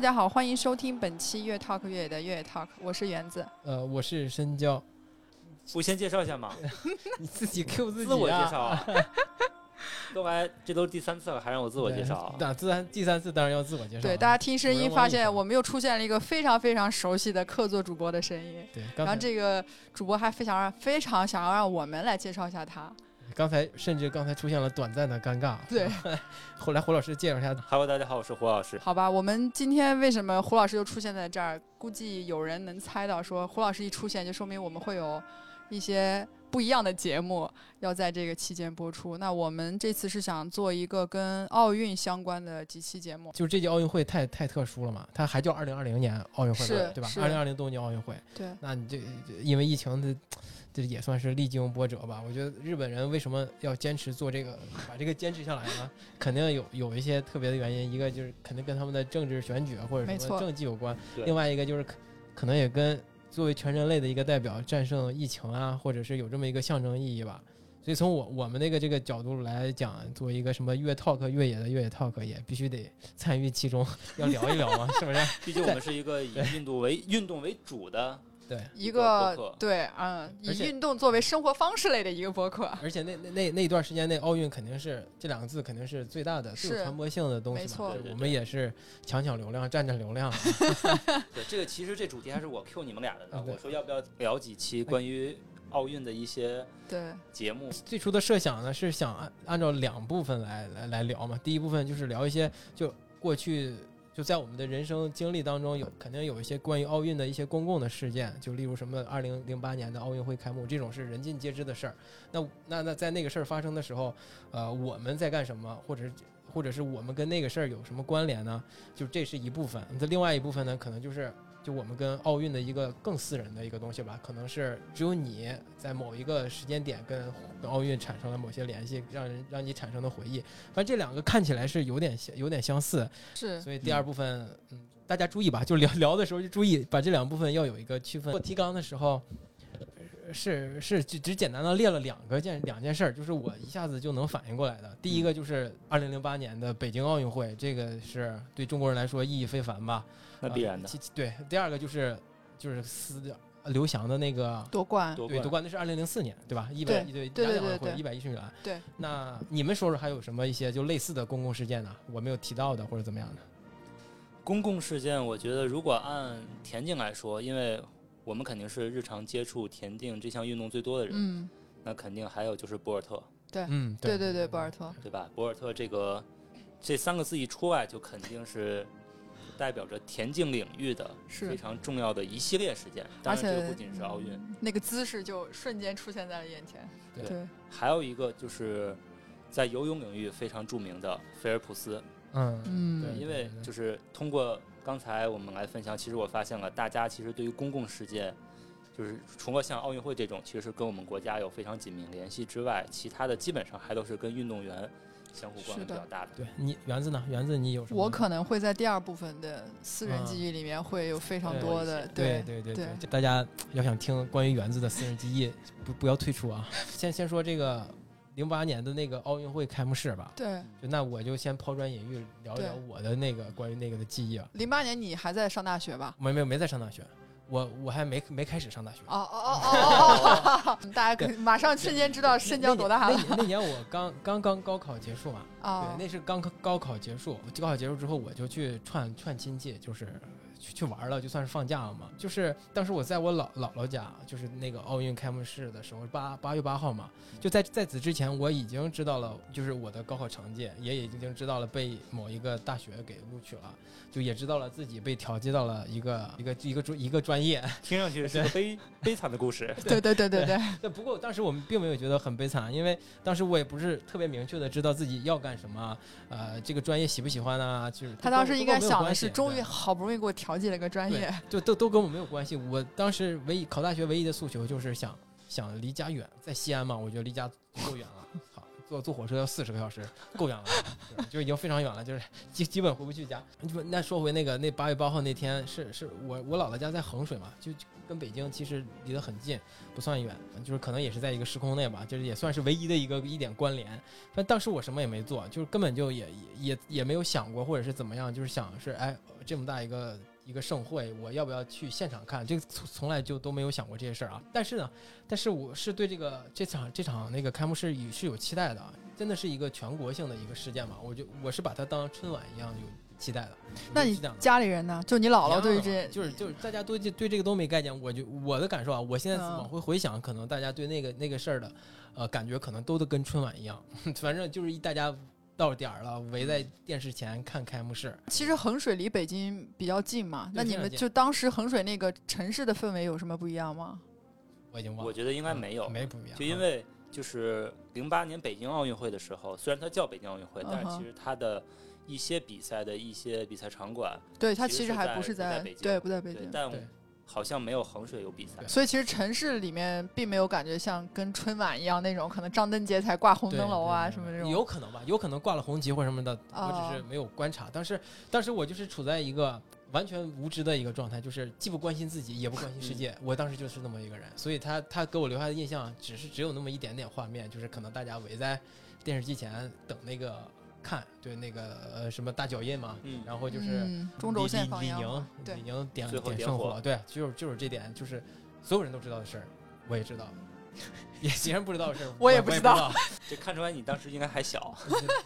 大家好，欢迎收听本期越 Talk 越野的越野 Talk，我是园子。呃，我是深交，我先介绍一下嘛？你自己 Q 自己自我介啊绍啊。都来，这都是第三次了，还让我自我介绍啊？那自然第三次当然要自我介绍了。对，大家听声音发现我们又出现了一个非常非常熟悉的客座主播的声音，对，然后这个主播还非常让非常想要让我们来介绍一下他。刚才甚至刚才出现了短暂的尴尬。对，后来胡老师介绍一下，Hello，大家好，我是胡老师。好吧，我们今天为什么胡老师又出现在这儿？估计有人能猜到，说胡老师一出现，就说明我们会有一些不一样的节目要在这个期间播出。那我们这次是想做一个跟奥运相关的几期节目。就是这届奥运会太太特殊了嘛，它还叫二零二零年奥运会，对吧？是二零二零东京奥运会，对，那你这这因为疫情的，这也算是历经波折吧。我觉得日本人为什么要坚持做这个，把这个坚持下来呢？肯定有有一些特别的原因，一个就是肯定跟他们的政治选举啊或者什么政绩有关，另外一个就是可可能也跟作为全人类的一个代表战胜疫情啊，或者是有这么一个象征意义吧。所以从我我们那个这个角度来讲，作为一个什么越 talk 越野的越野 talk，也必须得参与其中，要聊一聊嘛，是不是？毕竟我们是一个以运动为运动为主的，对。一个对，嗯，以运动作为生活方式类的一个播客。而且那那那那一段时间内，奥运肯定是这两个字肯定是最大的、最有传播性的东西嘛。没错对我们也是抢抢流量、占占流量。对这个其实这主题还是我 Q 你们俩的呢。我说要不要聊几期关于奥运的一些对，节目？最初的设想呢是想按按照两部分来来来聊嘛。第一部分就是聊一些就过去就在我们的人生经历当中有肯定有一些关于奥运的一些公共的事件，就例如什么二零零八年的奥运会开幕这种是人尽皆知的事儿。那那那在那个事儿发生的时候，呃，我们在干什么，或者是或者是我们跟那个事儿有什么关联呢？就这是一部分。那另外一部分呢，可能就是就我们跟奥运的一个更私人的一个东西吧，可能是只有你在某一个时间点跟跟奥运产生了某些联系，让人让你产生的回忆。反正这两个看起来是有点相有点相似，是所以第二部分，嗯，大家注意吧，就聊聊的时候就注意把这两部分要有一个区分。做提纲的时候。呃是是只只简单的列了两个件两件事儿，就是我一下子就能反应过来的。第一个就是二零零八年的北京奥运会，这个是对中国人来说意义非凡吧？那必然的对，第二个就是就是斯刘翔的那个夺冠。夺冠对夺冠，那是二零零四年对吧？一百对对对对雅典奥运会对一百一十米栏。对，那你们说说还有什么一些就类似的公共事件呢？我没有提到的或者怎么样的？公共事件，我觉得如果按田径来说，因为我们肯定是日常接触田径这项运动最多的人，嗯，那肯定还有就是博尔特，嗯，对。对对，博尔特。对吧？博尔特这个这三个字一出来，就肯定是代表着田径领域的非常重要的一系列事件。当然，而且这个不仅是奥运，那个姿势就瞬间出现在了眼前。对。对，还有一个就是在游泳领域非常著名的菲尔普斯。嗯。嗯，对因为就是通过刚才我们来分享，其实我发现了大家其实对于公共事件。就是除了像奥运会这种，其实是跟我们国家有非常紧密联系之外，其他的基本上还都是跟运动员相互关联比较大的。对你园子呢？园子你有什么？我可能会在第二部分的私人记忆里面会有非常多的对对对对对，大家要想听关于园子的私人记忆，不不要退出啊！先先说这个零八年的那个奥运会开幕式吧。对。就那我就先抛砖引玉，聊一聊我的那个关于那个的记忆啊。零八年你还在上大学吧？没没有没在上大学，我我还没没开始上大学。哦哦哦哦哦哦！大家可马上瞬间知道深交多大了 那年那年我刚刚刚高考结束嘛，啊对，！那是刚高考结束。高考结束之后，我就去串串亲戚，就是去去玩了，就算是放假了嘛。就是当时我在我姥姥姥家，就是那个奥运开幕式的时候，八八月八号嘛。就在在此之前，我已经知道了，就是我的高考成绩，也已经知道了被某一个大学给录取了，就也知道了自己被调剂到了一个一个一个专一个专业。听上去是个悲悲惨的故事。对对对对对，对，不过当时我们并没有觉得很悲惨，因为当时我也不是特别明确的知道自己要干什么，呃，这个专业喜不喜欢啊，就是他当时应该想的是，是终于好不容易给我调剂了个专业。就都都跟我没有关系。我当时唯一考大学唯一的诉求就是想想离家远，在西安嘛，我觉得离家够远了。好，坐坐火车要四十个小时，够远了，就已经非常远了，就是基基本回不去家。就那说回那个那八月八号那天，是是我我姥姥家在衡水嘛，就就跟北京其实离得很近，不算远，就是可能也是在一个时空内吧，就是也算是唯一的一个一点关联。但当时我什么也没做，就是根本就也也也也没有想过或者是怎么样，就是想是哎这么大一个。一个盛会，我要不要去现场看？这个从从来就都没有想过这些事儿啊。但是呢，但是我是对这个这场这场那个开幕式也是有期待的啊，真的是一个全国性的一个事件嘛。我就我是把它当春晚一样有期待的。那你家里人呢？就你姥姥对这，就是就是大家都对这个都没概念。我就我的感受啊，我现在往回回想，可能大家对那个那个事儿的呃感觉，可能都都跟春晚一样。反正就是一大家。到点儿了，围在电视前看开幕式。其实衡水离北京比较近嘛，那你们就当时衡水那个城市的氛围有什么不一样吗？我已经忘了。我觉得应该没有，没不一样。就因为就是零八年北京奥运会的时候，虽然它叫北京奥运会，但是其实它的一些比赛的一些比赛场馆，对它其实还不是在北京，对不在北京，但。好像没有衡水有比赛，所以其实城市里面并没有感觉像跟春晚一样那种，可能张灯结彩挂红灯笼啊什么这种。有可能吧，有可能挂了红旗或什么的，我只是没有观察。当时，当时我就是处在一个完全无知的一个状态，就是既不关心自己，也不关心世界。我当时就是那么一个人，所以他他给我留下的印象，只是只有那么一点点画面，就是可能大家围在电视机前等那个。看，对那个呃什么大脚印嘛，嗯然后就是中轴线李宁，李宁点点圣火，对，就是就是这点，就是所有人都知道的事儿，我也知道，也别人不知道的事儿，我也不知道。这看出来你当时应该还小，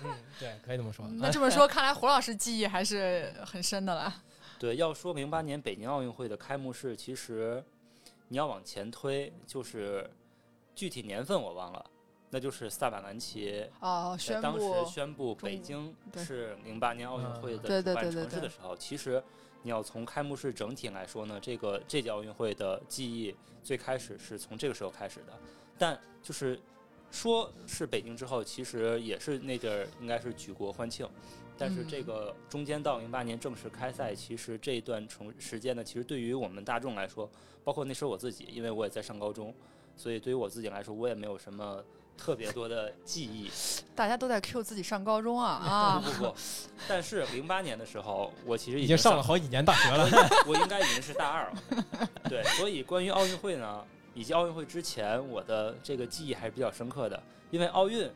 嗯，对，可以这么说。那这么说，看来胡老师记忆还是很深的了。对，要说零八年北京奥运会的开幕式，其实你要往前推，就是具体年份我忘了。那就是萨瓦兰奇哦，当时宣布北京是零八年奥运会的主办城市的时候，其实你要从开幕式整体来说呢，这个这届奥运会的记忆最开始是从这个时候开始的。但就是说是北京之后，其实也是那阵儿应该是举国欢庆。但是这个中间到零八年正式开赛，其实这一段从时间呢，其实对于我们大众来说，包括那时候我自己，因为我也在上高中，所以对于我自己来说，我也没有什么。特别多的记忆，大家都在 Q 自己上高中啊 啊！不不不，但是零八年的时候，我其实已经上了好几年大学了，我应该已经是大二了。对，所以关于奥运会呢，以及奥运会之前，我的这个记忆还是比较深刻的。因为奥运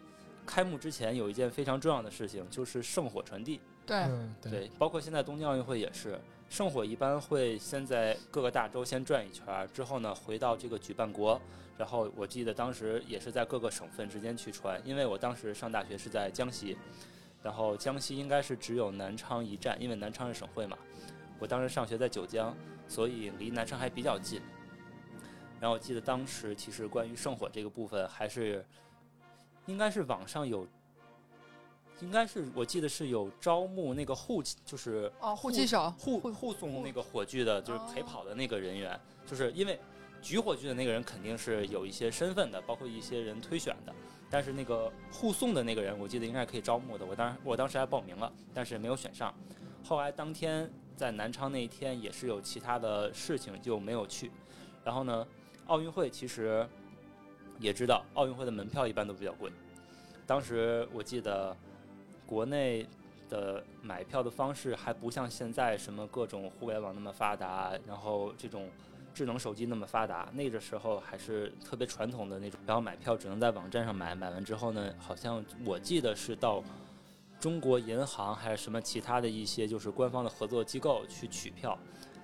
开幕之前有一件非常重要的事情，就是圣火传递。对对，包括现在东京奥运会也是，圣火一般会先在各个大洲先转一圈，之后呢回到这个举办国。然后我记得当时也是在各个省份之间去传，因为我当时上大学是在江西，然后江西应该是只有南昌一站，因为南昌是省会嘛。我当时上学在九江，所以离南昌还比较近。然后我记得当时其实关于圣火这个部分，还是应该是网上有，应该是我记得是有招募那个护，就是哦护旗手护护送那个火炬的，就是陪跑的那个人员，就是因为。举火炬的那个人肯定是有一些身份的，包括一些人推选的。但是那个护送的那个人，我记得应该可以招募的。我当我当时还报名了，但是没有选上。后来当天在南昌那一天也是有其他的事情，就没有去。然后呢，奥运会其实也知道，奥运会的门票一般都比较贵。当时我记得国内的买票的方式还不像现在什么各种互联网那么发达，然后这种。智能手机那么发达，那个时候还是特别传统的那种，然后买票只能在网站上买，买完之后呢，好像我记得是到中国银行还是什么其他的一些就是官方的合作机构去取票。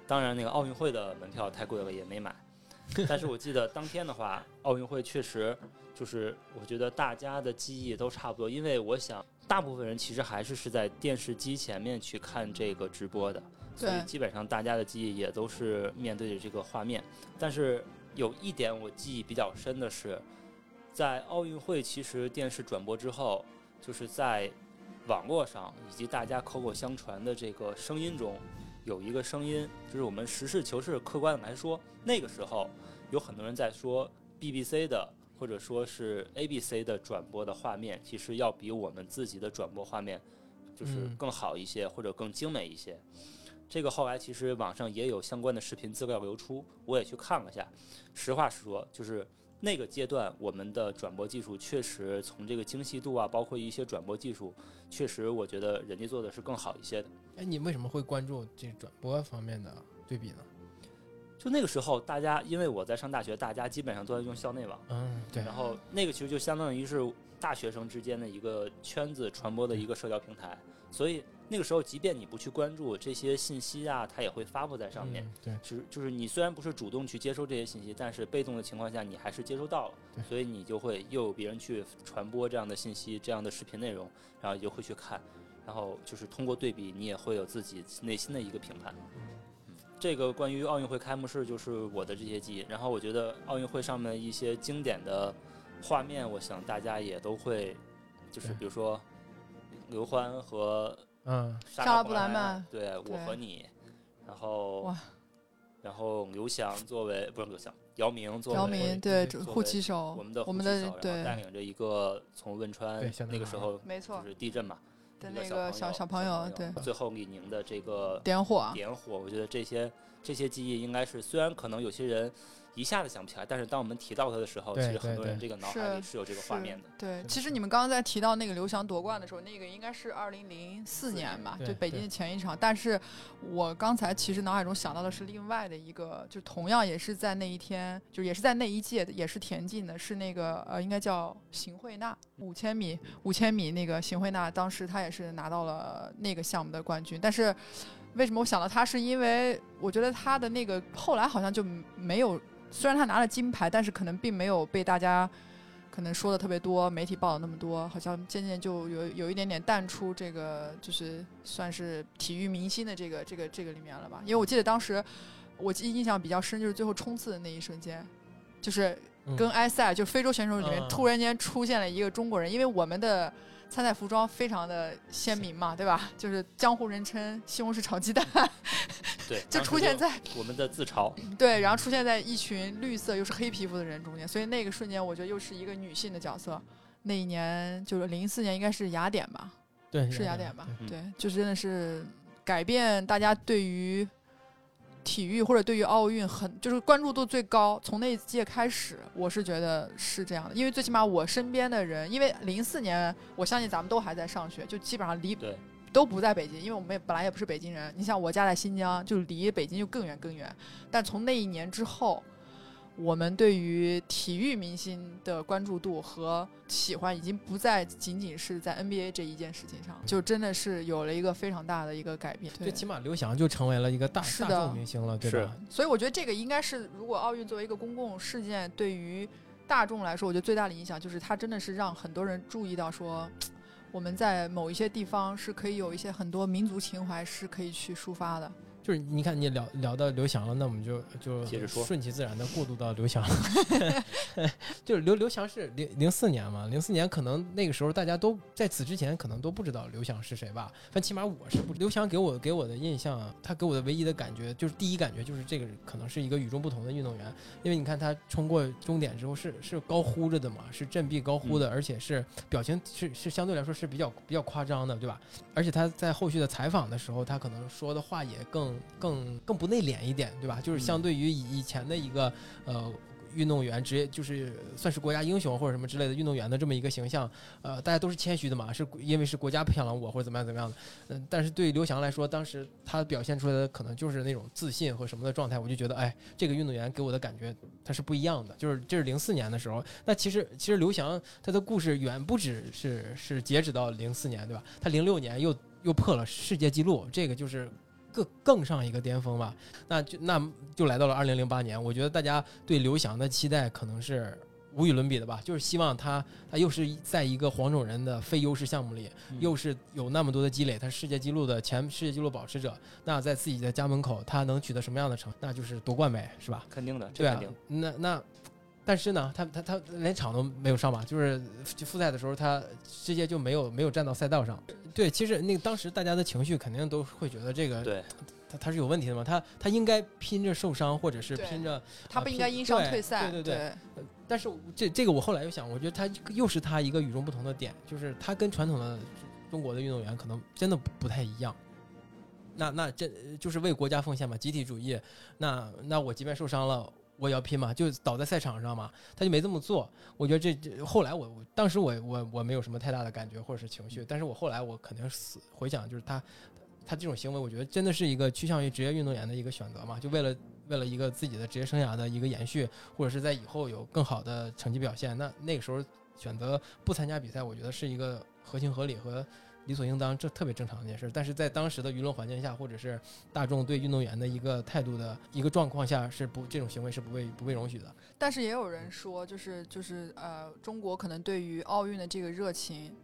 当然，那个奥运会的门票太贵了，也没买。但是我记得当天的话，奥运会确实就是我觉得大家的记忆都差不多，因为我想大部分人其实还是是在电视机前面去看这个直播的。所以基本上大家的记忆也都是面对着这个画面，但是有一点我记忆比较深的是，在奥运会其实电视转播之后，就是在网络上以及大家口口相传的这个声音中，有一个声音，就是我们实事求是、客观的来说，那个时候有很多人在说 BBC 的或者说是 ABC 的转播的画面，其实要比我们自己的转播画面就是更好一些或者更精美一些。这个后来其实网上也有相关的视频资料流出，我也去看了下。实话实说，就是那个阶段，我们的转播技术确实从这个精细度啊，包括一些转播技术，确实我觉得人家做的是更好一些的。哎，你为什么会关注这转播方面的对比呢？就那个时候，大家因为我在上大学，大家基本上都在用校内网，嗯，对，然后那个其实就相当于是大学生之间的一个圈子传播的一个社交平台，所以那个时候，即便你不去关注这些信息啊，它也会发布在上面。嗯对，就是就是你虽然不是主动去接收这些信息，但是被动的情况下，你还是接收到了对，所以你就会又有别人去传播这样的信息、这样的视频内容，然后你就会去看，然后就是通过对比，你也会有自己内心的一个评判。嗯这个关于奥运会开幕式就是我的这些记忆，然后我觉得奥运会上面一些经典的画面，我想大家也都会，就是比如说刘欢和嗯，莎莎拉布莱曼对我和你，然后哇然后刘翔作为不是刘翔，姚明作为姚明对护旗手，我们的我们护旗手然后的对带领着一个从汶川那个时候没错就是地震嘛的那个小小朋友，对最后李宁的这个点火，点火，我觉得这些这些记忆应该是虽然可能有些人一下子想不起来，但是当我们提到他的时候，其实很多人这个脑海里是是有这个画面的。对，对其实你们刚刚在提到那个刘翔夺冠的时候，那个应该是二零零四年吧，就北京的前一场。但是我刚才其实脑海中想到的是另外的一个，就同样也是在那一天，就也是在那一届的，也是田径的，是那个呃，应该叫邢慧娜，五千米，五千米那个邢慧娜，当时她也是拿到了那个项目的冠军，但是。为什么我想到她？是因为我觉得她的那个后来好像就没有，虽然他拿了金牌，但是可能并没有被大家可能说的特别多，媒体报道那么多，好像渐渐就有有一点点淡出这个，就是算是体育明星的这个这个这个里面了吧。因为我记得当时我记印象比较深，就是最后冲刺的那一瞬间，就是嗯跟埃塞就非洲选手里面嗯突然间出现了一个中国人，因为我们的。参赛服装非常的鲜明嘛，对吧？就是江湖人称西红柿炒鸡蛋，对，就出现在我们的自嘲。对，然后出现在一群绿色又是黑皮肤的人中间，所以那个瞬间我觉得又是一个女性的角色。那一年就是零四年，应该是雅典吧？对，是雅典吧？嗯对，就真的是改变大家对于体育或者对于奥运很就是关注度最高。从那一届开始，我是觉得是这样的，因为最起码我身边的人，因为零四年我相信咱们都还在上学，就基本上离都不在北京，因为我们也本来也不是北京人。你像我家在新疆，就离北京就更远更远。但从那一年之后，我们对于体育明星的关注度和喜欢，已经不再仅仅是在 NBA 这一件事情上，就真的是有了一个非常大的一个改变。最起码刘翔就成为了一个大大众明星了，对吧？所以我觉得这个应该是，如果奥运作为一个公共事件，对于大众来说，我觉得最大的影响就是它真的是让很多人注意到说，我们在某一些地方是可以有一些很多民族情怀是可以去抒发的。就是你看你聊聊到刘翔了，那我们就就接着说顺其自然的过渡到刘翔。就是刘刘翔是零零四年嘛，零四年可能那个时候大家都在此之前可能都不知道刘翔是谁吧，但起码我是不。刘翔给我给我的印象，他给我的唯一的感觉就是第一感觉就是这个可能是一个与众不同的运动员，因为你看他冲过终点之后是是高呼着的嘛，是振臂高呼的，而且是表情是是相对来说是比较比较夸张的，对吧？而且他在后续的采访的时候，他可能说的话也更更更不内敛一点，对吧？就是相对于以以前的一个呃运动员，职业就是算是国家英雄或者什么之类的运动员的这么一个形象，呃，大家都是谦虚的嘛，是因为是国家培养了我或者怎么样怎么样的。嗯、但是对于刘翔来说，当时他表现出来的可能就是那种自信和什么的状态，我就觉得，哎，这个运动员给我的感觉他是不一样的。就是这是零四年的时候，那其实其实刘翔他的故事远不止是是截止到零四年，对吧？他零六年又又破了世界纪录，这个就是更更上一个巅峰吧。那就那就来到了二零零八年，我觉得大家对刘翔的期待可能是无与伦比的吧，就是希望他他又是在一个黄种人的非优势项目里，嗯又是有那么多的积累，他是世界纪录的前世界纪录保持者，那在自己的家门口，他能取得什么样的成？那就是夺冠呗，是吧？肯定的，这对啊肯定。，那那，但是呢，他他他连场都没有上吧，就是就复赛的时候，他直接就没有没有站到赛道上。对，其实那个当时大家的情绪肯定都会觉得这个对，他他是有问题的嘛，他他应该拼着受伤，或者是拼着，他不应该因伤退赛。对对对对但是这这个我后来又想，我觉得他又是他一个与众不同的点，就是他跟传统的中国的运动员可能真的不不太一样。那那这就是为国家奉献嘛，集体主义。那那我即便受伤了，我要拼嘛，就倒在赛场上嘛，他就没这么做。我觉得这这后来我我当时我我我没有什么太大的感觉或者是情绪，但是我后来我肯定是回想，就是他他这种行为，我觉得真的是一个趋向于职业运动员的一个选择嘛，就为了为了一个自己的职业生涯的一个延续，或者是在以后有更好的成绩表现，那那个时候选择不参加比赛，我觉得是一个合情合理和。理所应当，这特别正常的一件事。但是在当时的舆论环境下，或者是大众对运动员的一个态度的一个状况下，是不这种行为是不被不被容许的。但是也有人说，就是就是呃，中国可能对于奥运的这个热情，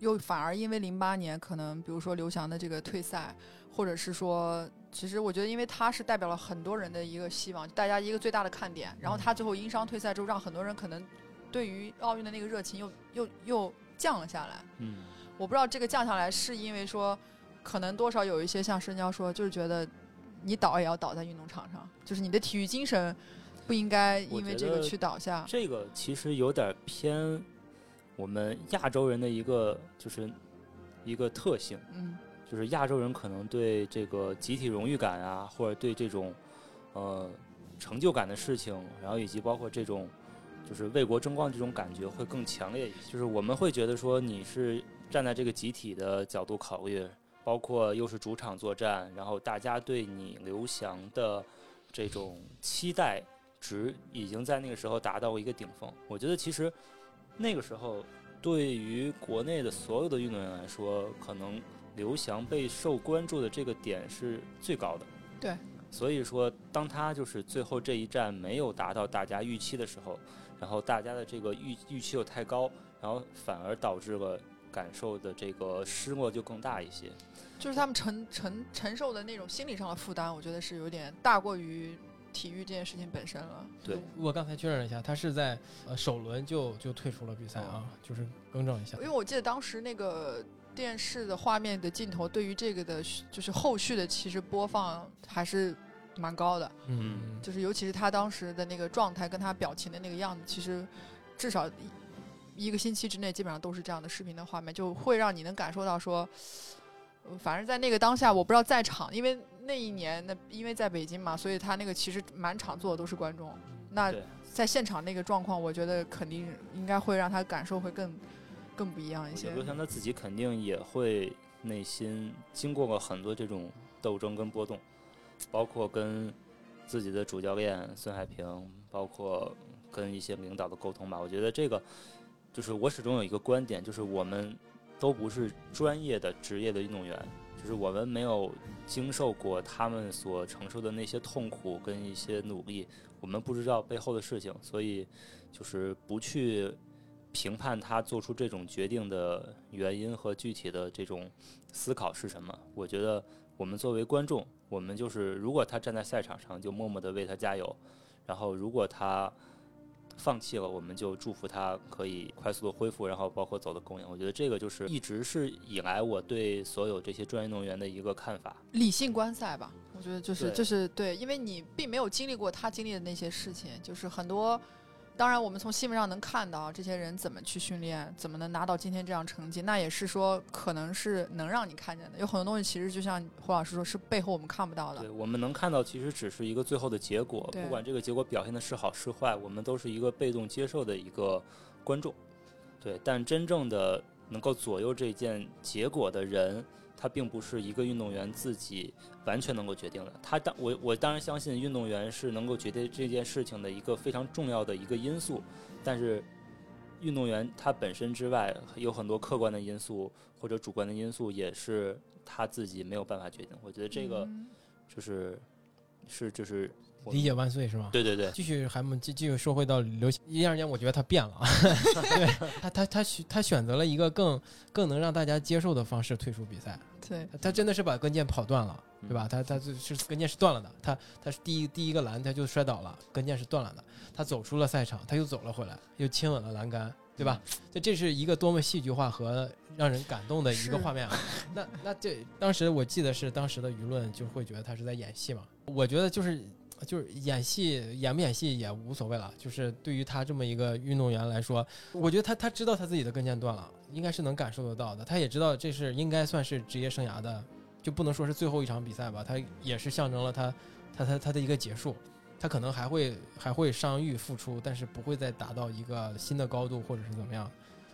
又反而因为零八年可能比如说刘翔的这个退赛，或者是说，其实我觉得因为他是代表了很多人的一个希望，大家一个最大的看点。然后他最后因伤退赛之后，让很多人可能对于奥运的那个热情又又又降了下来。嗯。我不知道这个降下来是因为说，可能多少有一些像申娇说，就是觉得你倒也要倒在运动场上，就是你的体育精神不应该因为这个去倒下。这个其实有点偏我们亚洲人的一个就是一个特性，嗯，就是亚洲人可能对这个集体荣誉感啊，或者对这种呃成就感的事情，然后以及包括这种就是为国争光这种感觉会更强烈一些。就是我们会觉得说你是。站在这个集体的角度考虑，包括又是主场作战，然后大家对你刘翔的这种期待值已经在那个时候达到一个顶峰。我觉得其实那个时候对于国内的所有的运动员来说，可能刘翔备受关注的这个点是最高的。对。所以说，当他就是最后这一战没有达到大家预期的时候，然后大家的这个预预期又太高，然后反而导致了。感受的这个失落就更大一些，就是他们承承承受的那种心理上的负担，我觉得是有点大过于体育这件事情本身了。对，我刚才确认了一下，他是在呃首轮就就退出了比赛啊，就是更正一下。因为我记得当时那个电视的画面的镜头对于这个的，就是后续的其实播放还是蛮高的。嗯，就是尤其是他当时的那个状态跟他表情的那个样子，其实至少。一个星期之内，基本上都是这样的视频的画面，就会让你能感受到说，反正在那个当下，我不知道在场，因为那一年那因为在北京嘛，所以他那个其实满场坐的都是观众。那在现场那个状况，我觉得肯定应该会让他感受会更更不一样一些。刘翔他自己肯定也会内心经过过很多这种斗争跟波动，包括跟自己的主教练孙海平，包括跟一些领导的沟通吧。我觉得这个。就是我始终有一个观点，就是我们都不是专业的职业的运动员，就是我们没有经受过他们所承受的那些痛苦跟一些努力，我们不知道背后的事情，所以就是不去评判他做出这种决定的原因和具体的这种思考是什么。我觉得我们作为观众，我们就是如果他站在赛场上，就默默的为他加油，然后如果他。放弃了，我们就祝福他可以快速的恢复，然后包括走的公演。我觉得这个就是一直是以来我对所有这些专业运动员的一个看法。理性观赛吧，我觉得就是就是对，因为你并没有经历过他经历的那些事情，就是很多。当然，我们从新闻上能看到这些人怎么去训练，怎么能拿到今天这样成绩，那也是说可能是能让你看见的。有很多东西其实就像胡老师说，是背后我们看不到的。对我们能看到，其实只是一个最后的结果。不管这个结果表现的是好是坏，我们都是一个被动接受的一个观众。对，但真正的能够左右这件结果的人。他并不是一个运动员自己完全能够决定的。他当我我当然相信运动员是能够决定这件事情的一个非常重要的一个因素，但是运动员他本身之外有很多客观的因素或者主观的因素也是他自己没有办法决定。我觉得这个就是是就是。理解万岁是吗？对对对，继续还们继继续说回到刘一二年，我觉得他变了，对他他他选他选择了一个更更能让大家接受的方式退出比赛。对，他真的是把跟腱跑断了，对吧？他他就是跟腱是断了的，他他是第一第一个栏他就摔倒了，跟腱是断了的。他走出了赛场，他又走了回来，又亲吻了栏杆，对吧？这这是一个多么戏剧化和让人感动的一个画面啊！那那这当时我记得是当时的舆论就会觉得他是在演戏嘛？我觉得就是。就是演戏演不演戏也无所谓了，就是对于他这么一个运动员来说，我觉得他他知道他自己的跟腱断了，应该是能感受得到的。他也知道这是应该算是职业生涯的，就不能说是最后一场比赛吧，他也是象征了他他他他的一个结束。他可能还会还会伤愈复出，但是不会再达到一个新的高度或者是怎么样。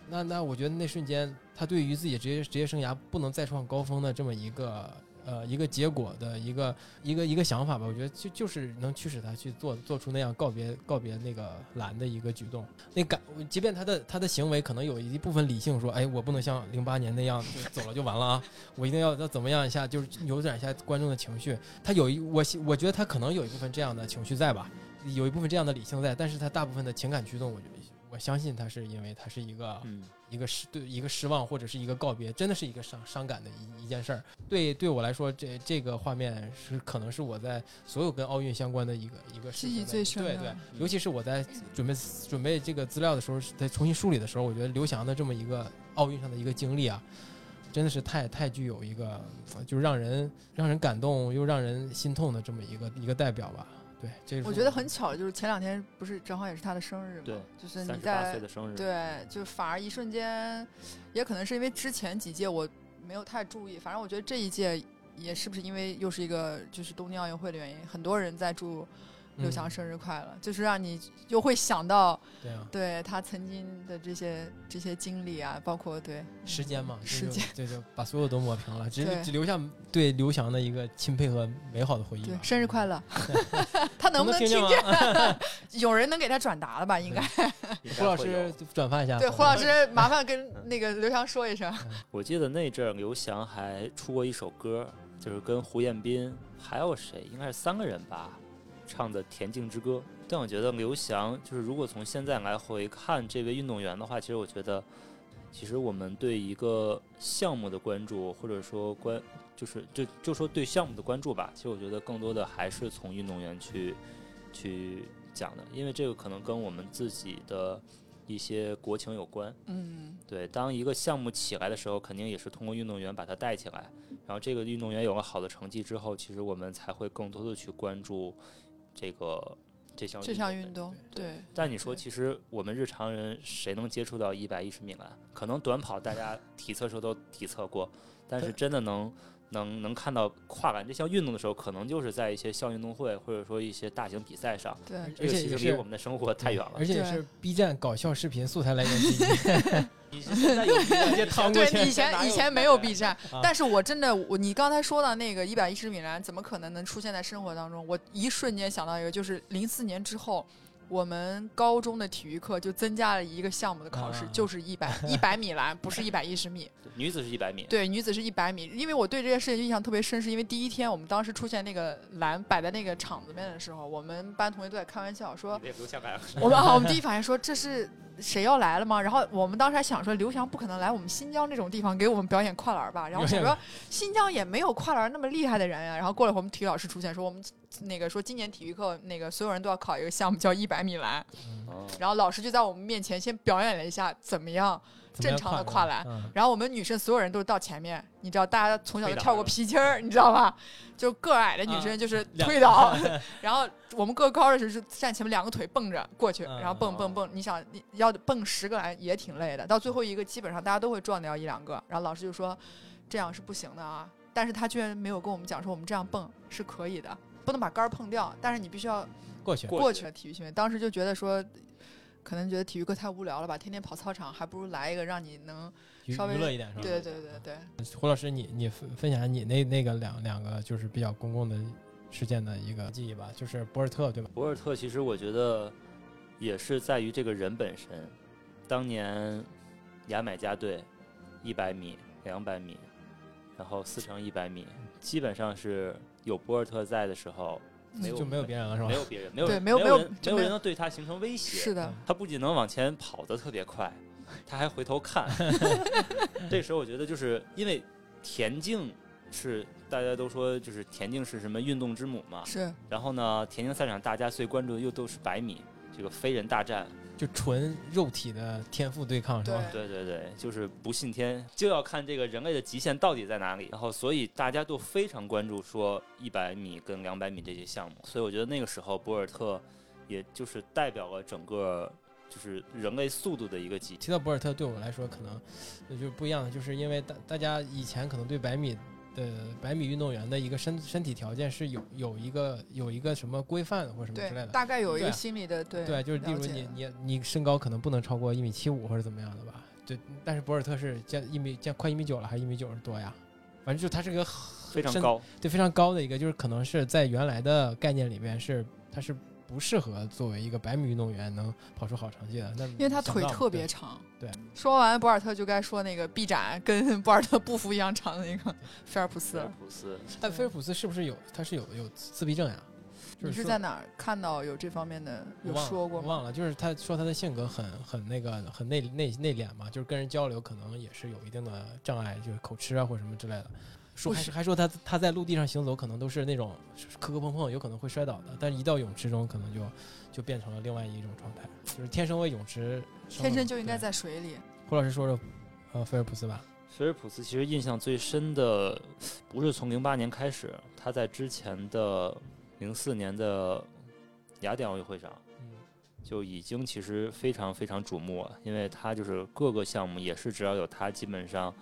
那那我觉得那瞬间，他对于自己职业职业生涯不能再创高峰的这么一个呃一个结果的一个一个一个想法吧，我觉得就就是能驱使他去做做出那样告别告别那个蓝的一个举动。那感，即便他的他的行为可能有一部分理性说，哎，我不能像零八年那样就走了就完了啊，我一定要要怎么样一下，就是扭转一下观众的情绪。他有一我我觉得他可能有一部分这样的情绪在吧，有一部分这样的理性在，但是他大部分的情感驱动，我觉得。我相信他是因为他是一个，一个失对一个失望或者是一个告别，真的是一个伤伤感的一一件事儿。对对我来说，这这个画面是可能是我在所有跟奥运相关的一个一个记忆最深的。对对，尤其是我在准备准备这个资料的时候，在重新梳理的时候，我觉得刘翔的这么一个奥运上的一个经历啊，真的是太太具有一个，就是让人让人感动又让人心痛的这么一个一个代表吧。对，这我觉得很巧，就是前两天不是正好也是他的生日嘛，对，就是你在生日，对，就反而一瞬间，也可能是因为之前几届我没有太注意，反正我觉得这一届也是不是因为又是一个就是东京奥运会的原因，很多人在祝。刘翔生日快乐，就是让你又会想到，对啊，对他曾经的这些这些经历啊，包括对时间嘛，时间，对对，把所有都抹平了，只只留下对刘翔的一个钦佩和美好的回忆。对，生日快乐！他能不能听见？有人能给他转达了吧？应该。胡老师转发一下。对，胡老师麻烦跟那个刘翔说一声。我记得那阵刘翔还出过一首歌，就是跟胡彦斌还有谁，应该是三个人吧。唱的《田径之歌》，但我觉得刘翔就是，如果从现在来回看这位运动员的话，其实我觉得，其实我们对一个项目的关注，或者说关，就是就就说对项目的关注吧，其实我觉得更多的还是从运动员去去讲的，因为这个可能跟我们自己的一些国情有关。嗯，对，当一个项目起来的时候，肯定也是通过运动员把它带起来，然后这个运动员有了好的成绩之后，其实我们才会更多的去关注。这个这项这项运动，对。但你说，其实我们日常人谁能接触到一百一十米栏？可能短跑大家 体测时候都体测过，但是真的能。能能看到跨栏这项运动的时候，可能就是在一些校运动会或者说一些大型比赛上。对，而且其实离我们的生活太远了。而且是 B 站搞笑视频素材来源之一。以前有 B 站，对，以前以前没有 B 站，但是我真的，我你刚才说的那个一百一十米栏，怎么可能能出现在生活当中？我一瞬间想到一个，就是零四年之后。我们高中的体育课就增加了一个项目的考试，就是一百 一百米栏，不是一百一十米。女子是一百米。对，女子是一百米。因为我对这件事情印象特别深，是因为第一天我们当时出现那个栏摆在那个场子面的时候，我们班同学都在开玩笑说，我们啊我们第一反应说这是。谁要来了吗？然后我们当时还想说，刘翔不可能来我们新疆这种地方给我们表演跨栏吧？然后想说，新疆也没有跨栏那么厉害的人呀。然后过了会儿，我们体育老师出现说，我们那个说今年体育课那个所有人都要考一个项目叫一百米栏。然后老师就在我们面前先表演了一下怎么样。正常的跨栏，然后我们女生所有人都是到前面，你知道，大家从小就跳过皮筋儿，你知道吧？就个矮的女生就是推倒，然后我们个高的时候站前面，两个腿蹦着过去，然后蹦蹦蹦。你想，你要蹦十个栏也挺累的，到最后一个基本上大家都会撞掉一两个。然后老师就说这样是不行的啊，但是他居然没有跟我们讲说我们这样蹦是可以的，不能把杆儿碰掉，但是你必须要过去过去。体育训练当时就觉得说。可能觉得体育课太无聊了吧，天天跑操场，还不如来一个让你能稍微娱乐一点，是吧？对对对对。胡老师，你你分分享你那那个两两个就是比较公共的事件的一个记忆吧，就是博尔特，对吧？博尔特其实我觉得也是在于这个人本身。当年牙买加队一百米、两百米，然后四乘一百米，基本上是有博尔特在的时候。就没有别人了，是吧？没有别人，没有对，没有没有没有人能对他形成威胁。是的，他不仅能往前跑得特别快，他还回头看。这时候我觉得，就是因为田径是大家都说，就是田径是什么运动之母嘛。是。然后呢，田径赛场大家最关注的又都是百米这个飞人大战。就纯肉体的天赋对抗是吧？对对对，就是不信天，就要看这个人类的极限到底在哪里。然后，所以大家都非常关注说一百米跟两百米这些项目。所以我觉得那个时候博尔特，也就是代表了整个就是人类速度的一个极。提到博尔特，对我来说可能就不一样的，就是因为大大家以前可能对百米的百米运动员的一个身身体条件是有有一个有一个什么规范或者什么之类，的。大概有一个心理的对对，就是例如你你你身高可能不能超过一米七五或者怎么样的吧？对，但是博尔特是将一米将快一米九了，还是一米九十多呀？反正就他是个身非常高，对非常高的一个，就是可能是在原来的概念里面是他是不适合作为一个百米运动员能跑出好成绩的。那因为他腿特别长。对，说完博尔特就该说那个臂展跟博尔特步幅一样长的那个菲尔普斯菲尔。普斯但菲尔普斯是不是有他是有有自闭症呀？你是在哪儿看到有这方面的有说过吗？忘了，就是他说他的性格很很那个很内内内敛嘛，就是跟人交流可能也是有一定的障碍，就是口吃啊或者什么之类的。说还是还说他他在陆地上行走可能都是那种磕磕碰碰，有可能会摔倒的，但是一到泳池中可能就就变成了另外一种状态，就是天生为泳池，天生就应该。在水里。胡老师说说，呃，菲尔普斯吧，菲尔普斯其实印象最深的不是从零八年开始，他在之前的零四年的雅典奥运会上嗯，就已经其实非常非常瞩目了，因为他就是各个项目也是只要有他，基本上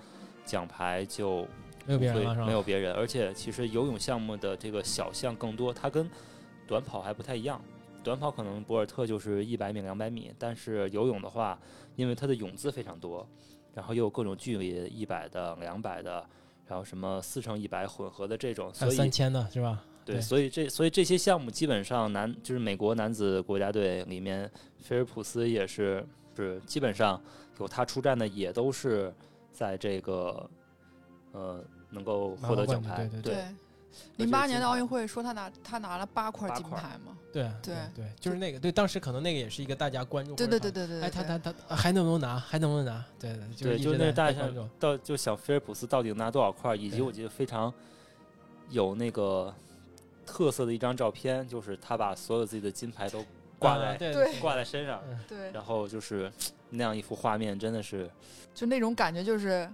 奖牌就没有别人了？没有别人，而且其实游泳项目的这个小项更多，它跟短跑还不太一样。短跑可能博尔特就是一百米、两百米，但是游泳的话，因为它的泳姿非常多，然后又有各种距离，一百的、两百的，然后什么四乘一百混合的这种，所以还有三千的是吧？对所以这所以这些项目基本上男就是美国男子国家队里面，菲尔普斯也是是基本上有他出战的也都是在这个呃能够获得奖牌，对对对零八年的奥运会说他拿他拿了八块金牌嘛？对对对，就是那个对，当时可能那个也是一个大家关注，对对对对对对。哎，他对他他还能不能拿？还能不能拿？对对，就是对，就那大家。到就想菲尔普斯到底拿多少块，以及我觉得非常有那个特色的一张照片，就是他把所有自己的金牌都挂在、啊对对挂在身上，嗯对，然后就是那样一幅画面，真的是就那种感觉就是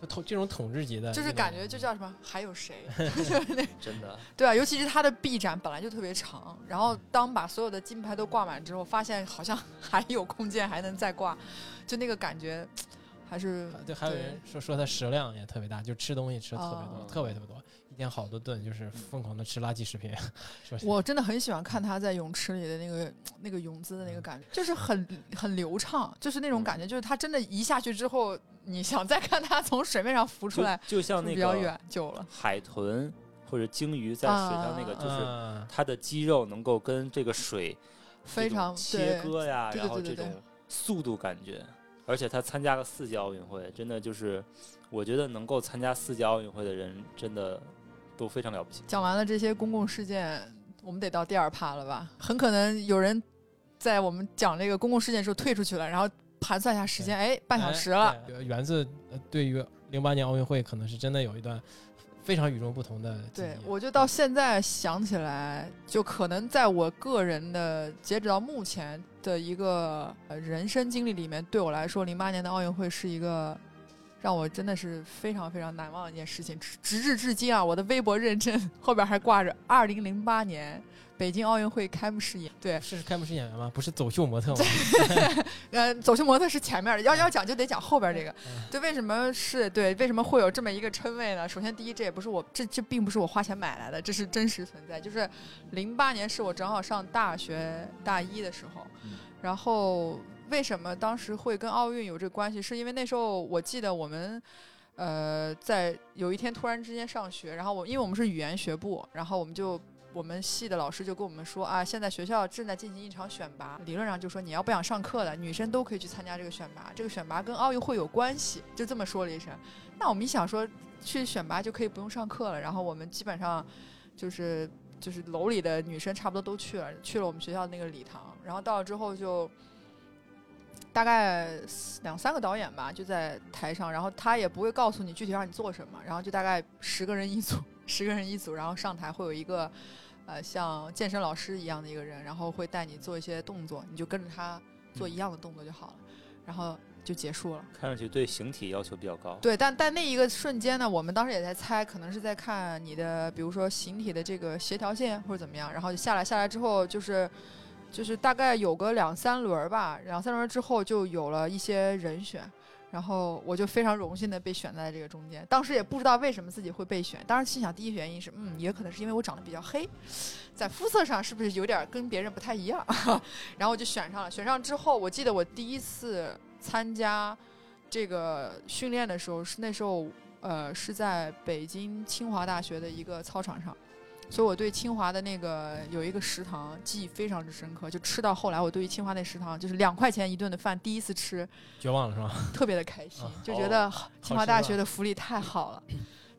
就统这种统治级的，就是感觉就叫什么？还有谁？真的。对啊，尤其是他的臂展本来就特别长，然后当把所有的金牌都挂满之后，发现好像还有空间还能再挂，就那个感觉还是对，还有人说说他食量也特别大，就吃东西吃的特别多，哦特别特别多，一天好多顿，就是疯狂的吃垃圾食品。我真的很喜欢看他在泳池里的那个那个泳姿的那个感觉，就是很很流畅，就是那种感觉，就是他真的一下去之后，你想再看他从水面上浮出来，就像那是比较个远久了。海豚或者鲸鱼在水上那个，就是嗯它的肌肉能够跟这个水非常切割呀，然后这种速度感觉，而且他参加了四届奥运会，真的就是我觉得能够参加四届奥运会的人，真的都非常了不起。讲完了这些公共事件，我们得到第二趴了吧？很可能有人在我们讲这个公共事件的时候退出去了，然后盘算一下时间，哎，半小时了。哎对园子呃对于零八年奥运会可能是真的有一段非常与众不同的记对，我就到现在想起来，就可能在我个人的截止到目前的一个呃人生经历里面，对我来说，零八年的奥运会是一个让我真的是非常非常难忘的一件事情。直直至至今啊，我的微博认证后边还挂着二零零八年北京奥运会开幕式演。对，是开幕式演员吗？不是走秀模特吗？呃，走秀模特是前面的，要要讲就得讲后边这个。嗯对，为什么是对？为什么会有这么一个称谓呢？首先，第一，这也不是我这这并不是我花钱买来的，这是真实存在。就是零八年是我正好上大学大一的时候，嗯然后为什么当时会跟奥运有这关系？是因为那时候我记得我们。呃，在有一天突然之间上学，然后我因为我们是语言学部，然后我们就我们系的老师就跟我们说啊，现在学校正在进行一场选拔，理论上就说你要不想上课的女生都可以去参加这个选拔，这个选拔跟奥运会有关系，就这么说了一声。那我们一想说去选拔就可以不用上课了，然后我们基本上就是就是楼里的女生差不多都去了，去了我们学校那个礼堂，然后到了之后就。大概两三个导演吧，就在台上，然后他也不会告诉你具体让你做什么，然后就大概十个人一组，十个人一组，然后上台会有一个，呃，像健身老师一样的一个人，然后会带你做一些动作，你就跟着他做一样的动作就好了，然后就结束了。看上去对形体要求比较高。对，但但那一个瞬间呢，我们当时也在猜，可能是在看你的，比如说形体的这个协调性或者怎么样，然后就下来，下来之后就是。就是大概有个两三轮儿吧，两三轮儿之后就有了一些人选，然后我就非常荣幸的被选在这个中间。当时也不知道为什么自己会被选，当时心想第一原因是，嗯，也可能是因为我长得比较黑，在肤色上是不是有点跟别人不太一样？然后我就选上了。选上之后，我记得我第一次参加这个训练的时候，是那时候呃是在北京清华大学的一个操场上。所以我对清华的那个有一个食堂记忆非常之深刻，就吃到后来，我对于清华那食堂就是两块钱一顿的饭，第一次吃绝望了是吧？特别的开心啊，就觉得清华大学的福利太好了。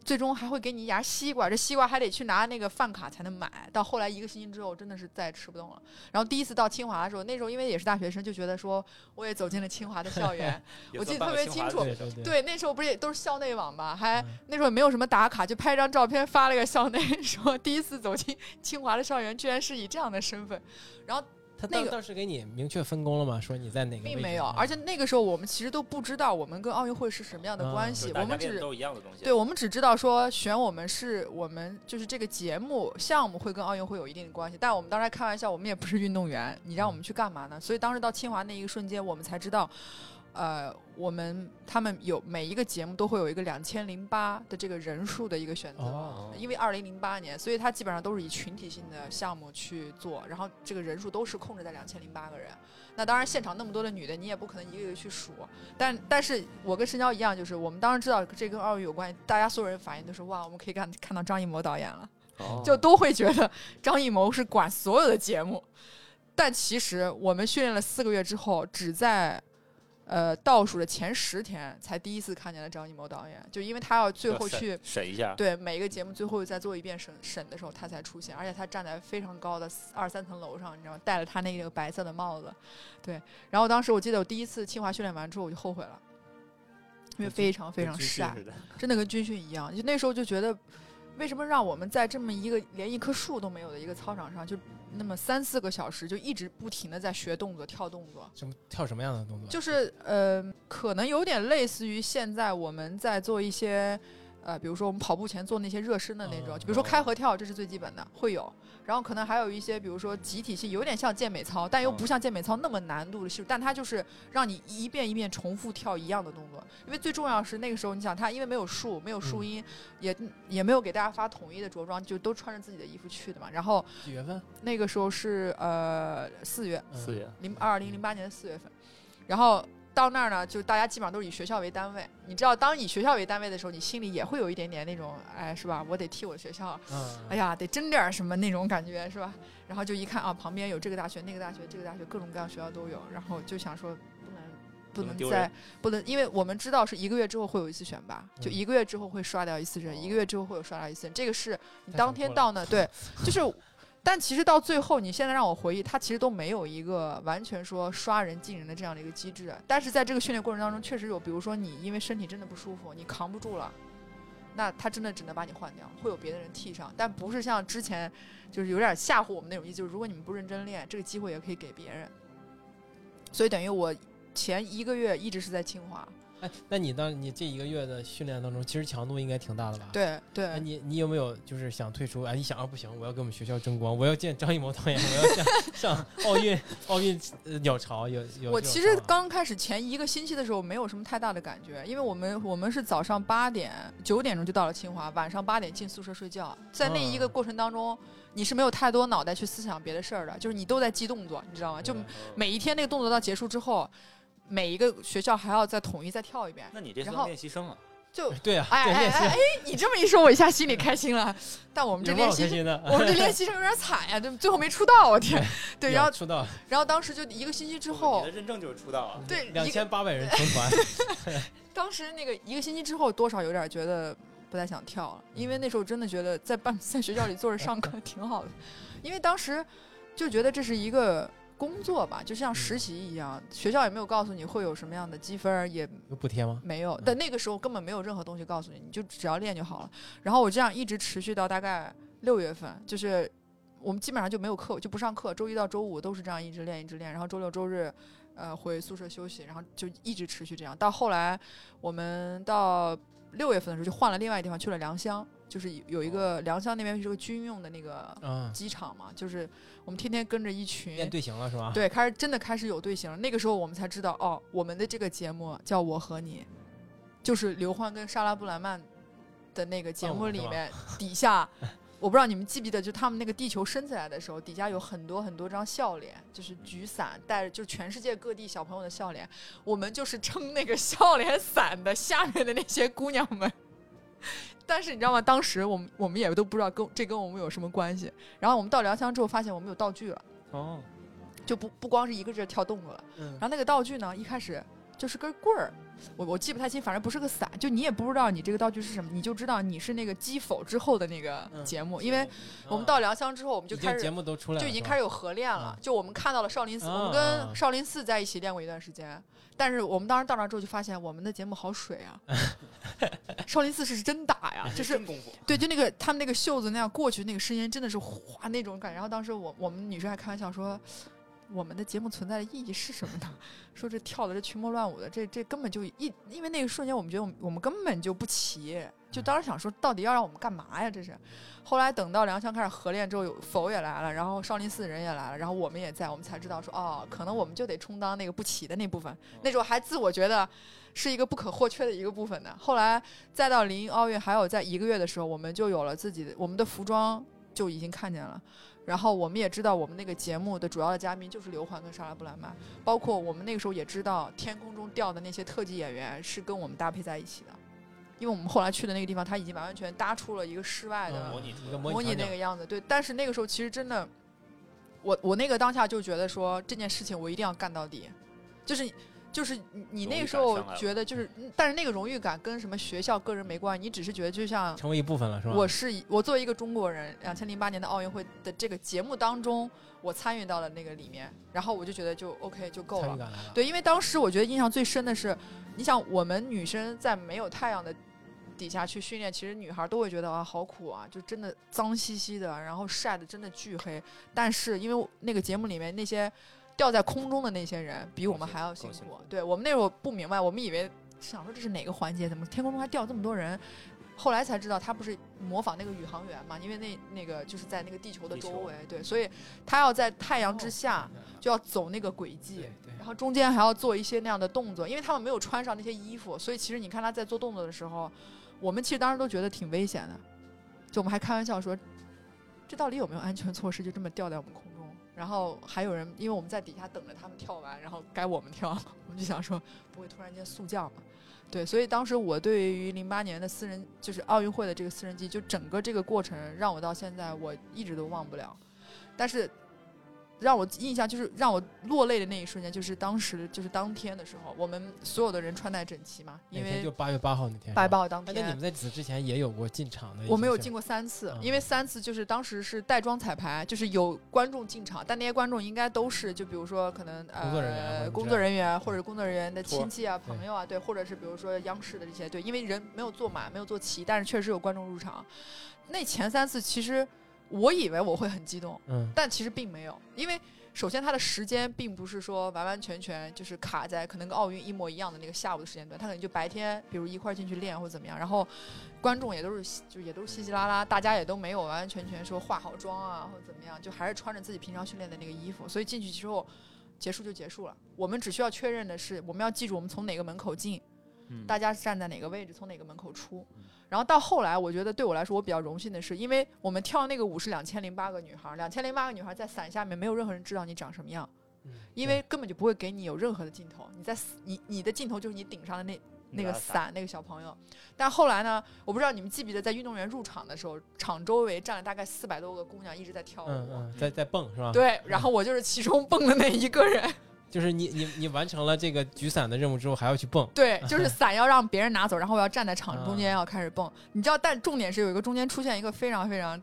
最终还会给你一牙西瓜，这西瓜还得去拿那个饭卡才能买。到后来一个星期之后，真的是再也吃不动了。然后第一次到清华的时候，那时候因为也是大学生，就觉得说我也走进了清华的校园。我记得特别清楚对那时候不是也都是校内网吧，还嗯那时候也没有什么打卡，就拍张照片发了个校内，说第一次走进清华的校园，居然是以这样的身份。然后他那个当当时给你明确分工了吗？说你在哪个？并没有，而且那个时候我们其实都不知道我们跟奥运会是什么样的啊关系，我们只都一样的东西。对，我们只知道说选我们是我们就是这个节目项目会跟奥运会有一定的关系，但我们当时还开玩笑，我们也不是运动员，你让我们去干嘛呢？所以当时到清华那一个瞬间，我们才知道，呃，我们他们有每一个节目都会有一个两千零八的这个人数的一个选择。哦，因为二零零八年，所以它基本上都是以群体性的项目去做，然后这个人数都是控制在两千零八个人。那当然，现场那么多的女的，你也不可能一个一个去数。但但是我跟申娇一样，就是我们当时知道这跟奥运有关系，大家所有人反应都是哇，我们可以看看到张艺谋导演了，哦就都会觉得张艺谋是管所有的节目。但其实我们训练了四个月之后，只在呃倒数的前十天才第一次看见了张艺谋导演，就因为他要最后去审一下。对每一个节目最后再做一遍审审的时候，他才出现，而且他站在非常高的二三层楼上，你知道吗？戴了他那个白色的帽子，对。然后当时我记得我第一次清华训练完之后，我就后悔了，因为非常非常晒，真的跟军训一样。就那时候就觉得，为什么让我们在这么一个连一棵树都没有的一个操场上，就那么三四个小时，就一直不停的在学动作、跳动作？什么跳什么样的动作？就是呃，可能有点类似于现在我们在做一些呃，比如说我们跑步前做那些热身的那种，嗯就比如说开合跳，这是最基本的，会有。然后可能还有一些，比如说集体性，有点像健美操，但又不像健美操那么难度的系数，但它就是让你一遍一遍重复跳一样的动作。因为最重要是那个时候，你想它因为没有树，没有树荫，也也没有给大家发统一的着装，就都穿着自己的衣服去的嘛。然后几月份？那个时候是呃四月，嗯四月，零二零零八年的四月份，然后到那儿呢，就大家基本上都是以学校为单位。你知道，当以学校为单位的时候，你心里也会有一点点那种，哎，是吧？我得替我学校，嗯，哎呀，得争点儿什么那种感觉，是吧？然后就一看啊，旁边有这个大学、那个大学、这个大学，各种各样学校都有，然后就想说，不能。不能再不能因为我们知道是一个月之后会有一次选拔，就嗯一个月之后会刷掉一次人，一个月之后会有刷掉一次人，这个是你当天到呢，对，就是，但其实到最后，你现在让我回忆，他其实都没有一个完全说刷人进人的这样的一个机制。但是在这个训练过程当中，确实有，比如说你因为身体真的不舒服，你扛不住了，那他真的只能把你换掉，会有别的人替上，但不是像之前就是有点吓唬我们那种意思，就是如果你们不认真练，这个机会也可以给别人。所以等于我前一个月一直是在清华，哎，那你当你这一个月的训练当中，其实强度应该挺大的吧？。对对，那你你有没有就是想退出？哎，你想啊，不行，我要给我们学校争光，我要见张艺谋导演，我要上上 奥运奥运呃鸟巢，有有。我其实刚开始前一个星期的时候没有什么太大的感觉，因为我们我们是早上八点九点钟就到了清华，晚上八点进宿舍睡觉，在那一个嗯过程当中，你是没有太多脑袋去思想别的事儿的，就是你都在记动作，你知道吗？就每一天那个动作到结束之后，每一个学校还要再统一再跳一遍，那你这算然后练习生啊？就 对啊，哎哎哎哎，你这么一说，我一下心里开心了。但我们这练习生？我们这练习生有点惨呀，就最后没出道，我天！对，然后出道然后当时就一个星期之你后的，认证就是出道啊。对，两千八百人成团，当时那个一个星期之后，多少有点觉得不太想跳了，因为那时候真的觉得在办在学校里坐着上课挺好的，因为当时就觉得这是一个工作吧，就像实习一样，学校也没有告诉你会有什么样的积分儿，也有补贴吗？没有，但那个时候根本没有任何东西告诉你，你就只要练就好了。然后我这样一直持续到大概六月份，就是我们基本上就没有课，就不上课，周一到周五都是这样一直练一直练，然后周六周日呃回宿舍休息，然后就一直持续这样。到后来我们到六月份的时候就换了另外一地方去了良乡，就是有一个良乡那边是个军用的那个啊，机场嘛，就是我们天天跟着一群练队形了是吧？对，开始真的开始有队形了。那个时候我们才知道，哦，我们的这个节目叫我和你，就是刘欢跟莎拉布莱曼的那个节目里面，底下我不知道你们记不记得，就他们那个地球升起来的时候，底下有很多很多张笑脸，就是举伞带着，就是全世界各地小朋友的笑脸。我们就是撑那个笑脸伞的下面的那些姑娘们。但是你知道吗？当时我们我们也都不知道跟这跟我们有什么关系。然后我们到良乡之后，发现我们有道具了。哦，就不不光是一个劲儿跳动作了。嗯然后那个道具呢，一开始就是根棍儿，我我记不太清，反正不是个伞，就你也不知道你这个道具是什么，你就知道你是那个击否之后的那个嗯节目，因为我们到良乡之后，我们就开始节目都出来了，就已经开始有合练了嗯，就我们看到了少林寺，啊我们跟少林寺在一起练过一段时间。但是我们当时到那之后就发现，我们的节目好水啊！少林寺是真打呀，就是。对，就那个他们那个袖子那样过去，那个声音真的是哗那种感觉。然后当时我我们女生还开玩笑说，我们的节目存在的意义是什么呢？说这跳的这群魔乱舞的，这这根本就一因为那个瞬间我们觉得我们我们根本就不齐，就当时想说到底要让我们干嘛呀？这是。后来等到梁乡开始合练之后，有否也来了，然后少林寺人也来了，然后我们也在，我们才知道说哦，可能我们就得充当那个不齐的那部分。那时候还自我觉得是一个不可或缺的一个部分呢。后来再到临奥运，还有在一个月的时候，我们就有了自己的我们的服装就已经看见了。然后我们也知道，我们那个节目的主要的嘉宾就是刘欢跟莎拉布莱曼，包括我们那个时候也知道天空中掉的那些特技演员是跟我们搭配在一起的，因为我们后来去的那个地方，他已经完完全搭出了一个室外的模拟那个样子。对，但是那个时候其实真的，我我那个当下就觉得说这件事情我一定要干到底，就是就是你你那个时候觉得就是，嗯但是那个荣誉感跟什么学校个人没关系，你只是觉得就像成为一部分了是吧？我是我作为一个中国人，两千零八年的奥运会的这个节目当中，我参与到了那个里面，然后我就觉得就 OK 就够了，对，因为当时我觉得印象最深的是，你想我们女生在没有太阳的底下去训练，其实女孩都会觉得啊好苦啊，就真的脏兮兮的，然后晒的真的巨黑。但是因为那个节目里面那些吊在空中的那些人，比我们还要辛苦。对我们那时候不明白，我们以为想说这是哪个环节，怎么天空中还掉这么多人？后来才知道，他不是模仿那个宇航员嘛？因为那那个就是在那个地球的周围，对，所以他要在太阳之下哦就要走那个轨迹。然后中间还要做一些那样的动作，因为他们没有穿上那些衣服，所以其实你看他在做动作的时候，我们其实当时都觉得挺危险的，就我们还开玩笑说，这到底有没有安全措施，就这么掉在我们空中？然后还有人，因为我们在底下等着他们跳完，然后该我们跳了，我们就想说不会突然间速降吧？对，所以当时我对于零八年的私人就是奥运会的这个私人机，就整个这个过程让我到现在我一直都忘不了，但是。让我印象就是让我落泪的那一瞬间，就是当时就是当天的时候，我们所有的人穿戴整齐嘛，因为就八月八号那天，八月八号当天那你们在此之前也有过进场的？我没有进过三次，嗯因为三次就是当时是带妆彩排，就是有观众进场，但那些观众应该都是就比如说可能呃工作人员工作人员或者工作人员的亲戚啊朋友啊，对，或者是比如说央视的这些对，因为人没有坐满，没有坐齐，但是确实有观众入场。那前三次其实我以为我会很激动，嗯但其实并没有，因为首先它的时间并不是说完完全全就是卡在可能跟奥运一模一样的那个下午的时间段，它可能就白天，比如一块儿进去练或者怎么样，然后观众也都是就也都是稀稀拉拉，大家也都没有完完全全说化好妆啊或者怎么样，就还是穿着自己平常训练的那个衣服，所以进去之后结束就结束了。我们只需要确认的是，我们要记住我们从哪个门口进，嗯大家是站在哪个位置，从哪个门口出嗯。然后到后来，我觉得对我来说，我比较荣幸的是，因为我们跳那个舞是两千零八个女孩儿，两千零八个女孩儿在伞下面，没有任何人知道你长什么样，嗯因为根本就不会给你有任何的镜头。你在你你的镜头就是你顶上的那那个伞那个小朋友。但后来呢，我不知道你们记不记得，在运动员入场的时候，场周围站了大概四百多个姑娘一直在跳舞。嗯嗯，在在蹦是吧？，对，然后我就是其中蹦的那一个人。就是你你你完成了这个举伞的任务之后，还要去蹦，对，就是伞要让别人拿走，然后我要站在场中间啊。要开始蹦。你知道，但重点是有一个中间出现一个非常非常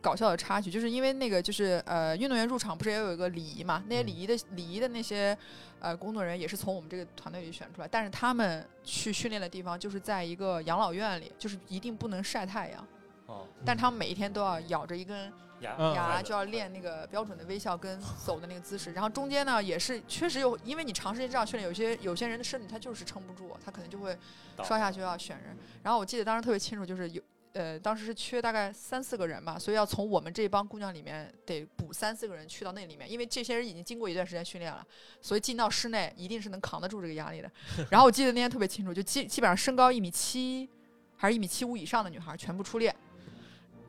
搞笑的插曲，就是因为那个就是呃运动员入场不是也有一个礼仪嘛？那些嗯。礼仪的礼仪的那些呃工作人员也是从我们这个团队里选出来，但是他们去训练的地方就是在一个养老院里，就是一定不能晒太阳，哦，但他们每一天都要咬着一根牙就要练那个标准的微笑跟走的那个姿势，然后中间呢也是确实有，因为你长时间这样训练，有些有些人的身体他就是撑不住，他可能就会倒刷下去要选人。然后我记得当时特别清楚，就是有呃，当时是缺大概三四个人吧，所以要从我们这帮姑娘里面得补三四个人去到那里面，因为这些人已经经过一段时间训练了，所以进到室内一定是能扛得住这个压力的。然后我记得那天特别清楚，就基基本上身高一米七还是一米七五以上的女孩全部出列，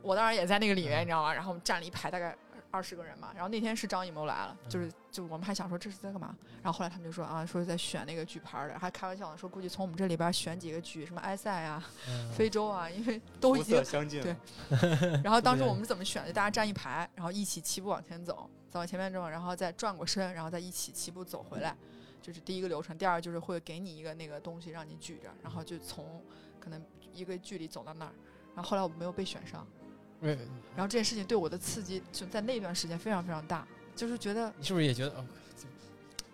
我当然也在那个里面，你知道吗？然后我们站了一排，大概二十个人嘛。然后那天是张艺谋来了，就是就我们还想说这是在干嘛？然后后来他们就说啊，说在选那个举牌的，还开玩笑的说估计从我们这里边选几个举，什么埃塞啊、嗯 非洲啊，因为都已肤经色相近，对 然后当时我们是怎么选的？大家站一排，然后一起齐步往前走，走到前面之后，然后再转过身，然后再一起齐步走回来，就是第一个流程。第二就是会给你一个那个东西让你举着，然后就从可能一个距离走到那儿。然后后来我没有被选上，对然后这件事情对我的刺激就在那段时间非常非常大，就是觉得你是不是也觉得哦，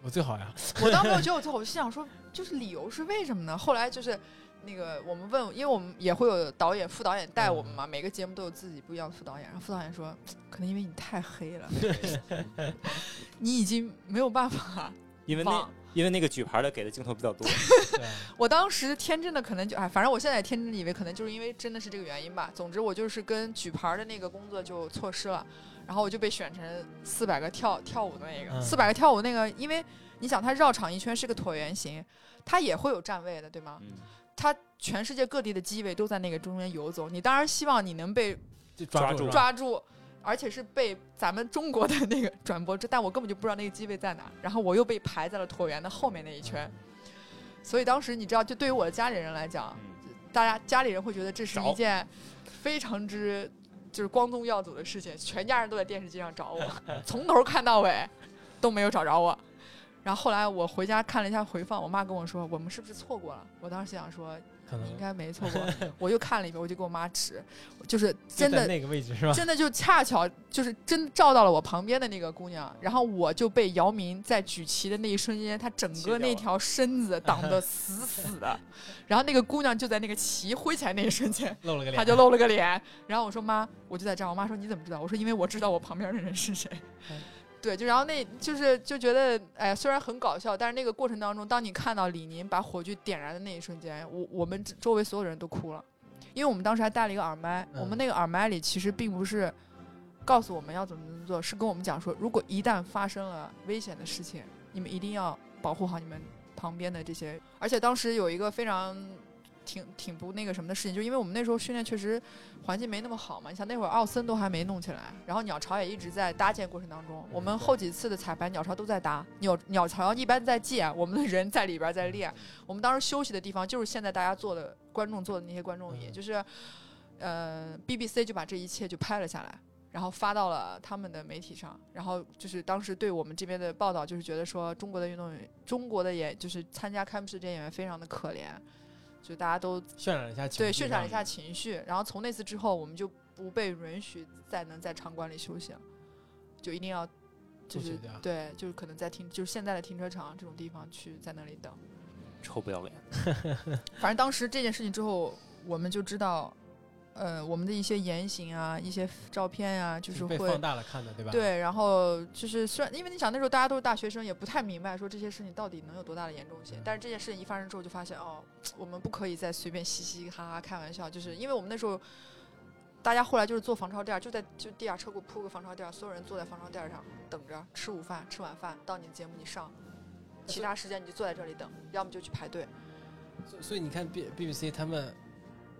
我最好呀？我当时没有觉得我最好，我心想说，就是理由是为什么呢？后来就是那个我们问，因为我们也会有导演、副导演带我们嘛，每个节目都有自己不一样的副导演。然后副导演说，可能因为你太黑了，你已经没有办法因为那往。因为那个举牌的给的镜头比较多，我当时天真的可能就哎，反正我现在也天真的以为可能就是因为真的是这个原因吧。总之我就是跟举牌的那个工作就错失了，然后我就被选成四百个跳跳舞的那个，嗯。四百个跳舞那个，因为你想它绕场一圈是个椭圆形，它也会有站位的，对吗？嗯，它全世界各地的机位都在那个中间游走，你当然希望你能被抓住住。抓住，而且是被咱们中国的那个转播，这但我根本就不知道那个机位在哪，然后我又被排在了椭圆的后面那一圈，所以当时你知道，就对于我的家里人来讲，嗯大家家里人会觉得这是一件非常之就是光宗耀祖的事情，全家人都在电视机上找我，从头看到尾都没有找着我。然后后来我回家看了一下回放，我妈跟我说我们是不是错过了？我当时心想说可能。应该没错过，我又看了一遍，我就给我妈指，就是真的那个位置是吧？真的就恰巧就是真照到了我旁边的那个姑娘，然后我就被姚明在举旗的那一瞬间，他整个那条身子挡得死死的，然后那个姑娘就在那个旗挥起来那一瞬间，露了个脸，她就露了个脸，然后我说妈，我就在这儿，我妈说你怎么知道？我说因为我知道我旁边的人是谁。嗯。对，就然后那就是就觉得，哎，虽然很搞笑，但是那个过程当中，当你看到李宁把火炬点燃的那一瞬间，我我们周围所有人都哭了，因为我们当时还带了一个耳麦，嗯我们那个耳麦里其实并不是告诉我们要怎么怎么做，是跟我们讲说，如果一旦发生了危险的事情，你们一定要保护好你们旁边的这些。而且当时有一个非常挺挺不那个什么的事情，就因为我们那时候训练确实环境没那么好嘛，你想那会儿奥森都还没弄起来，然后鸟巢也一直在搭建过程当中，我们后几次的彩排鸟巢都在搭，鸟鸟巢一般在建，我们的人在里边在练。我们当时休息的地方就是现在大家坐的观众坐的那些观众椅，嗯就是呃 BBC 就把这一切就拍了下来。然后发到了他们的媒体上，然后就是当时对我们这边的报道，就是觉得说中国的运动员，中国的演就是参加开幕式这些演员非常的可怜，就大家都渲染一下情绪，对渲染一下情绪。然后从那次之后，我们就不被允许再能在场馆里休息了，就一定要就是对，就是可能在停就是现在的停车场这种地方去在那里等。臭不要脸，反正当时这件事情之后，我们就知道，呃，我们的一些言行啊，一些照片啊、就是会被放大了看的，对吧？，对，然后就是虽然因为你想那时候大家都是大学生，也不太明白说这些事情到底能有多大的严重性嗯。但是这件事情一发生之后，就发现哦，我们不可以再随便嘻嘻哈哈开玩笑，就是因为我们那时候。大家后来就是做防潮垫儿，就在就地下车库铺个防潮垫儿，所有人坐在防潮垫儿上等着吃午饭，吃晚饭到你的节目你上，其他时间你就坐在这里等，要么就去排队。所所以你看 B B B C 他们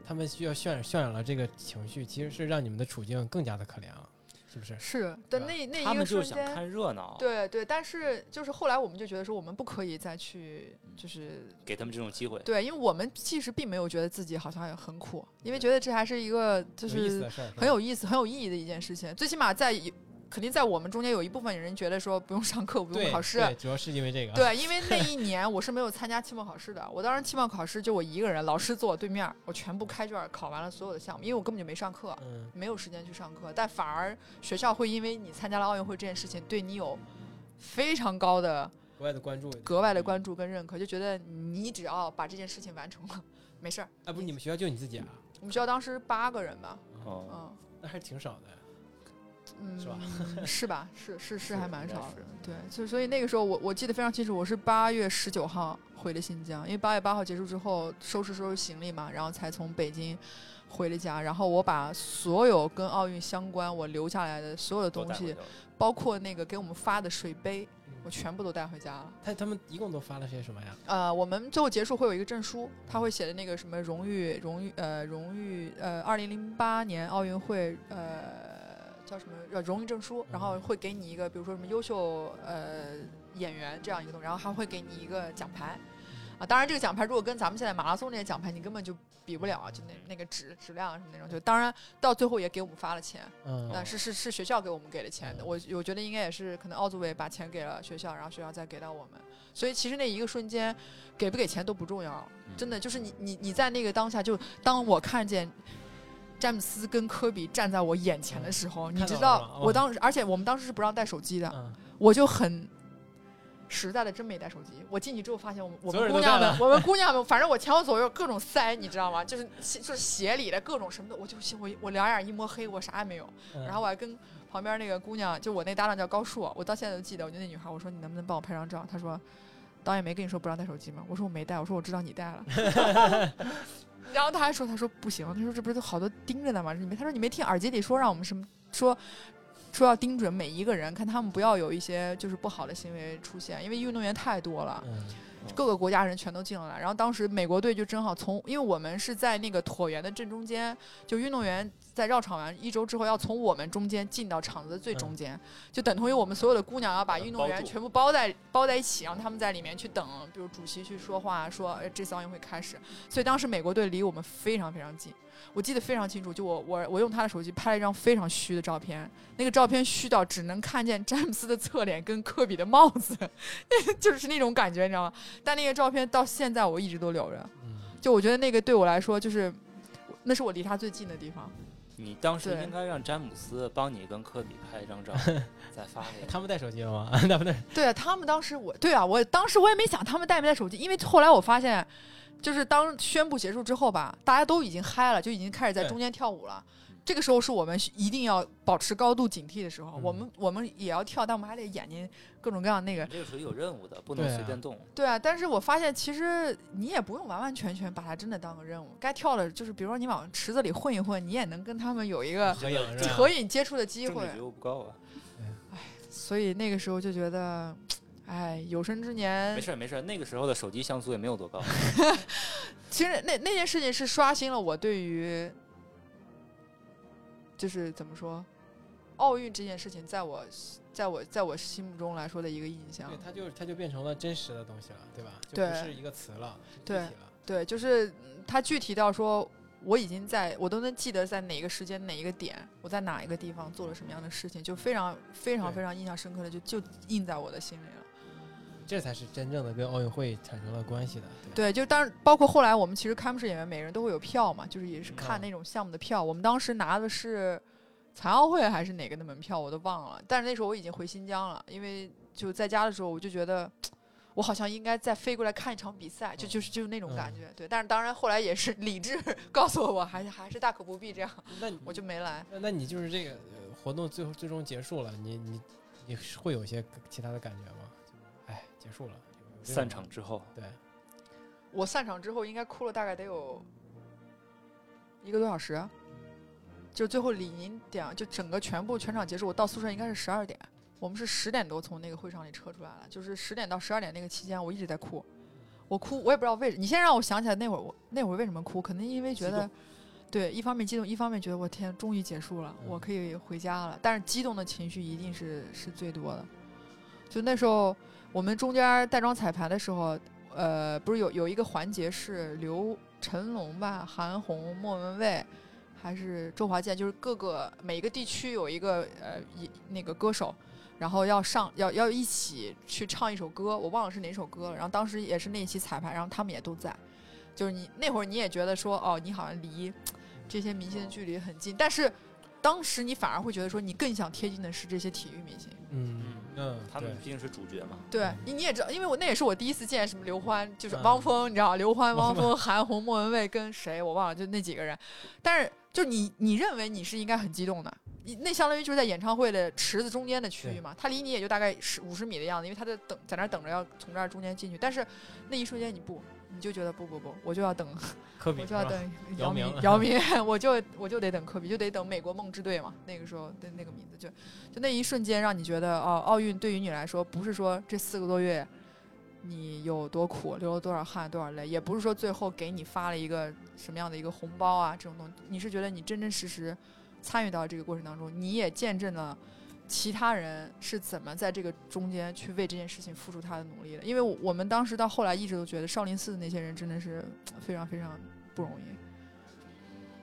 他们需要渲染渲染了这个情绪，其实是让你们的处境更加的可怜了，是不是？是的，对那那一个瞬们就是想间，看热闹，对对，但是就是后来我们就觉得说，我们不可以再去就是给他们这种机会，对，因为我们其实并没有觉得自己好像很苦，因为觉得这还是一个就是很有意思、很有意义的一件事情。最起码在一肯定在我们中间有一部分人觉得说不用上课、不用考试。对，主要是因为这个。对，因为那 一年我是没有参加期末考试的，我当时期末考试就我一个人，老师坐我对面，我全部开卷考完了所有的项目，因为我根本就没上课。嗯，没有时间去上课，但反而学校会因为你参加了奥运会这件事情，对你有非常高的格外的关注，格外的关注跟认可，就觉得你只要把这件事情完成了，没事儿。啊，不是你们学校就你自己啊？我们学校当时八个人吧，哦，嗯那还挺少的。嗯，是吧？是吧？是是是，还蛮少的。对，就所以那个时候我我记得非常清楚，我是八月十九号回的新疆，因为八月八号结束之后收拾收拾行李嘛，然后才从北京回了家，然后我把所有跟奥运相关我留下来的所有的东西，包括那个给我们发的水杯，我全部都带回家了。他他们一共都发了些什么呀？呃，我们最后结束会有一个证书，他会写的那个什么荣誉荣誉呃荣誉呃二零零八年奥运会呃叫什么呃荣誉证书，然后会给你一个比如说什么优秀呃演员这样一个东西，然后还会给你一个奖牌。啊，当然，这个奖牌如果跟咱们现在马拉松那些奖牌，你根本就比不了啊！就那那个质质量什么那种，就当然到最后也给我们发了钱，嗯，但是是是学校给我们给的钱的。我我觉得应该也是可能奥组委把钱给了学校，然后学校再给到我们。所以其实那一个瞬间，给不给钱都不重要，真的就是你你你在那个当下，就当我看见。詹姆斯跟科比站在我眼前的时候，你知道我当时，而且我们当时是不让带手机的，嗯，我就很实在的真没带手机。我进去之后发现我们我们姑娘们，我们 姑娘们，反正我前后左右各种塞，你知道吗？就是就是鞋里的各种什么的，我就我我两眼一摸黑，我啥也没有。嗯然后我还跟旁边那个姑娘，就我那搭档叫高硕，我到现在都记得，我就那女孩，我说你能不能帮我拍张照？她说导演没跟你说不让带手机吗？我说我没带，我说我知道你带了。然后他还说，他说不行，他说这不是都好多盯着呢吗？你没，他说你没听耳机里说让我们什么说说要盯准每一个人，看他们不要有一些就是不好的行为出现，因为运动员太多了。嗯各个国家人全都进了来，然后当时美国队就正好从，因为我们是在那个椭圆的正中间，就运动员在绕场完一周之后，要从我们中间进到场子的最中间，就等同于我们所有的姑娘要把运动员全部包在包在一起，让他们在里面去等，比如主席去说话，说哎这次奥运会开始，所以当时美国队离我们非常非常近，我记得非常清楚，就我我我用他的手机拍了一张非常虚的照片，那个照片虚到只能看见 詹姆斯的侧脸跟科比的帽子，就是那种感觉，你知道吗？但那个照片到现在我一直都留着，嗯，就我觉得那个对我来说，就是那是我离他最近的地方。你当时应该让詹姆斯帮你跟科比拍一张照，再发给。他们带手机了吗？他们带对啊，他们当时我对啊，我当时我也没想他们带没带手机，因为后来我发现，就是当宣布结束之后吧，大家都已经嗨了，就已经开始在中间跳舞了。这个时候是我们一定要保持高度警惕的时候，嗯我们我们也要跳，但我们还得眼睛各种各样那个你。这个属于有任务的，不能对啊随便动。对啊，但是我发现其实你也不用完完全全把它真的当个任务，该跳的就是比如说你往池子里混一混，你也能跟他们有一个合影？合影接触的机会政治。觉悟不高啊。所以那个时候就觉得，哎，有生之年没，事没事，那个时候的手机像素也没有多高。其实那那件事情是刷新了我对于，就是怎么说，奥运这件事情，在我在我在我心目中来说的一个印象对，。它就它就变成了真实的东西了，对吧？就不是一个词了，具对。对，就是它具体到说，我已经在我都能记得在哪个时间哪一个点，我在哪一个地方做了什么样的事情，就非常非常非常印象深刻的，就就印在我的心里了。这才是真正的跟奥运会产生了关系的。对，就当包括后来我们其实开幕式演员每个人都会有票嘛，就是也是看嗯那种项目的票。我们当时拿的是残奥会还是哪个的门票，我都忘了。但是那时候我已经回新疆了，因为就在家的时候，我就觉得我好像应该再飞过来看一场比赛，就就是就是那种感觉。对，但是当然后来也是理智告诉我，还是还是大可不必这样，那我就没来。那那你就是这个呃活动最后最终结束了，你你你会有一些其他的感觉吗？结束了，散场之后，对，我散场之后应该哭了大概得有一个多小时，就最后李宁点就整个全部全场结束，我到宿舍应该是十二点，我们是十点多从那个会场里撤出来了，就是十点到十二点那个期间我一直在哭，我哭我也不知道为什么，你现在让我想起来那会儿我那会儿为什么哭，可能因为觉得。对，一方面激动，一方面觉得我天，终于结束了，我嗯可以回家了。但是激动的情绪一定是是最多的。就那时候，我们中间带妆彩排的时候，呃，不是有有一个环节是刘成龙吧、韩红、莫文蔚，还是周华健，就是各个每一个地区有一个呃一那个歌手，然后要上要要一起去唱一首歌，我忘了是哪首歌了。然后当时也是那一期彩排，然后他们也都在，就是你那会儿你也觉得说哦，你好像离这些明星的距离很近，但是当时你反而会觉得说你更想贴近的是这些体育明星。嗯嗯，他们毕竟是主角嘛。对你你也知道，因为我那也是我第一次见什么刘欢，就是嗯。汪峰，你知道刘欢、汪汪峰、韩红、莫文蔚跟谁我忘了，就那几个人。但是就你你认为你是应该很激动的，你那相当于就是在演唱会的池子中间的区域嘛，他离你也就大概十五十米的样子，因为他在等在那等着要从这儿中间进去，但是那一瞬间你不，你就觉得不不不，我就要等，科比我就要等姚明明，姚明，我就我就得等科比，就得等美国梦之队嘛。那个时候的那个名字就就那一瞬间，让你觉得哦，奥运对于你来说，不是说这四个多月你有多苦，流了多少汗，多少泪，也不是说最后给你发了一个什么样的一个红包啊这种东西，你是觉得你真真实实参与到这个过程当中，你也见证了。其他人是怎么在这个中间去为这件事情付出他的努力的？因为我们当时到后来一直都觉得少林寺的那些人真的是非常非常不容易。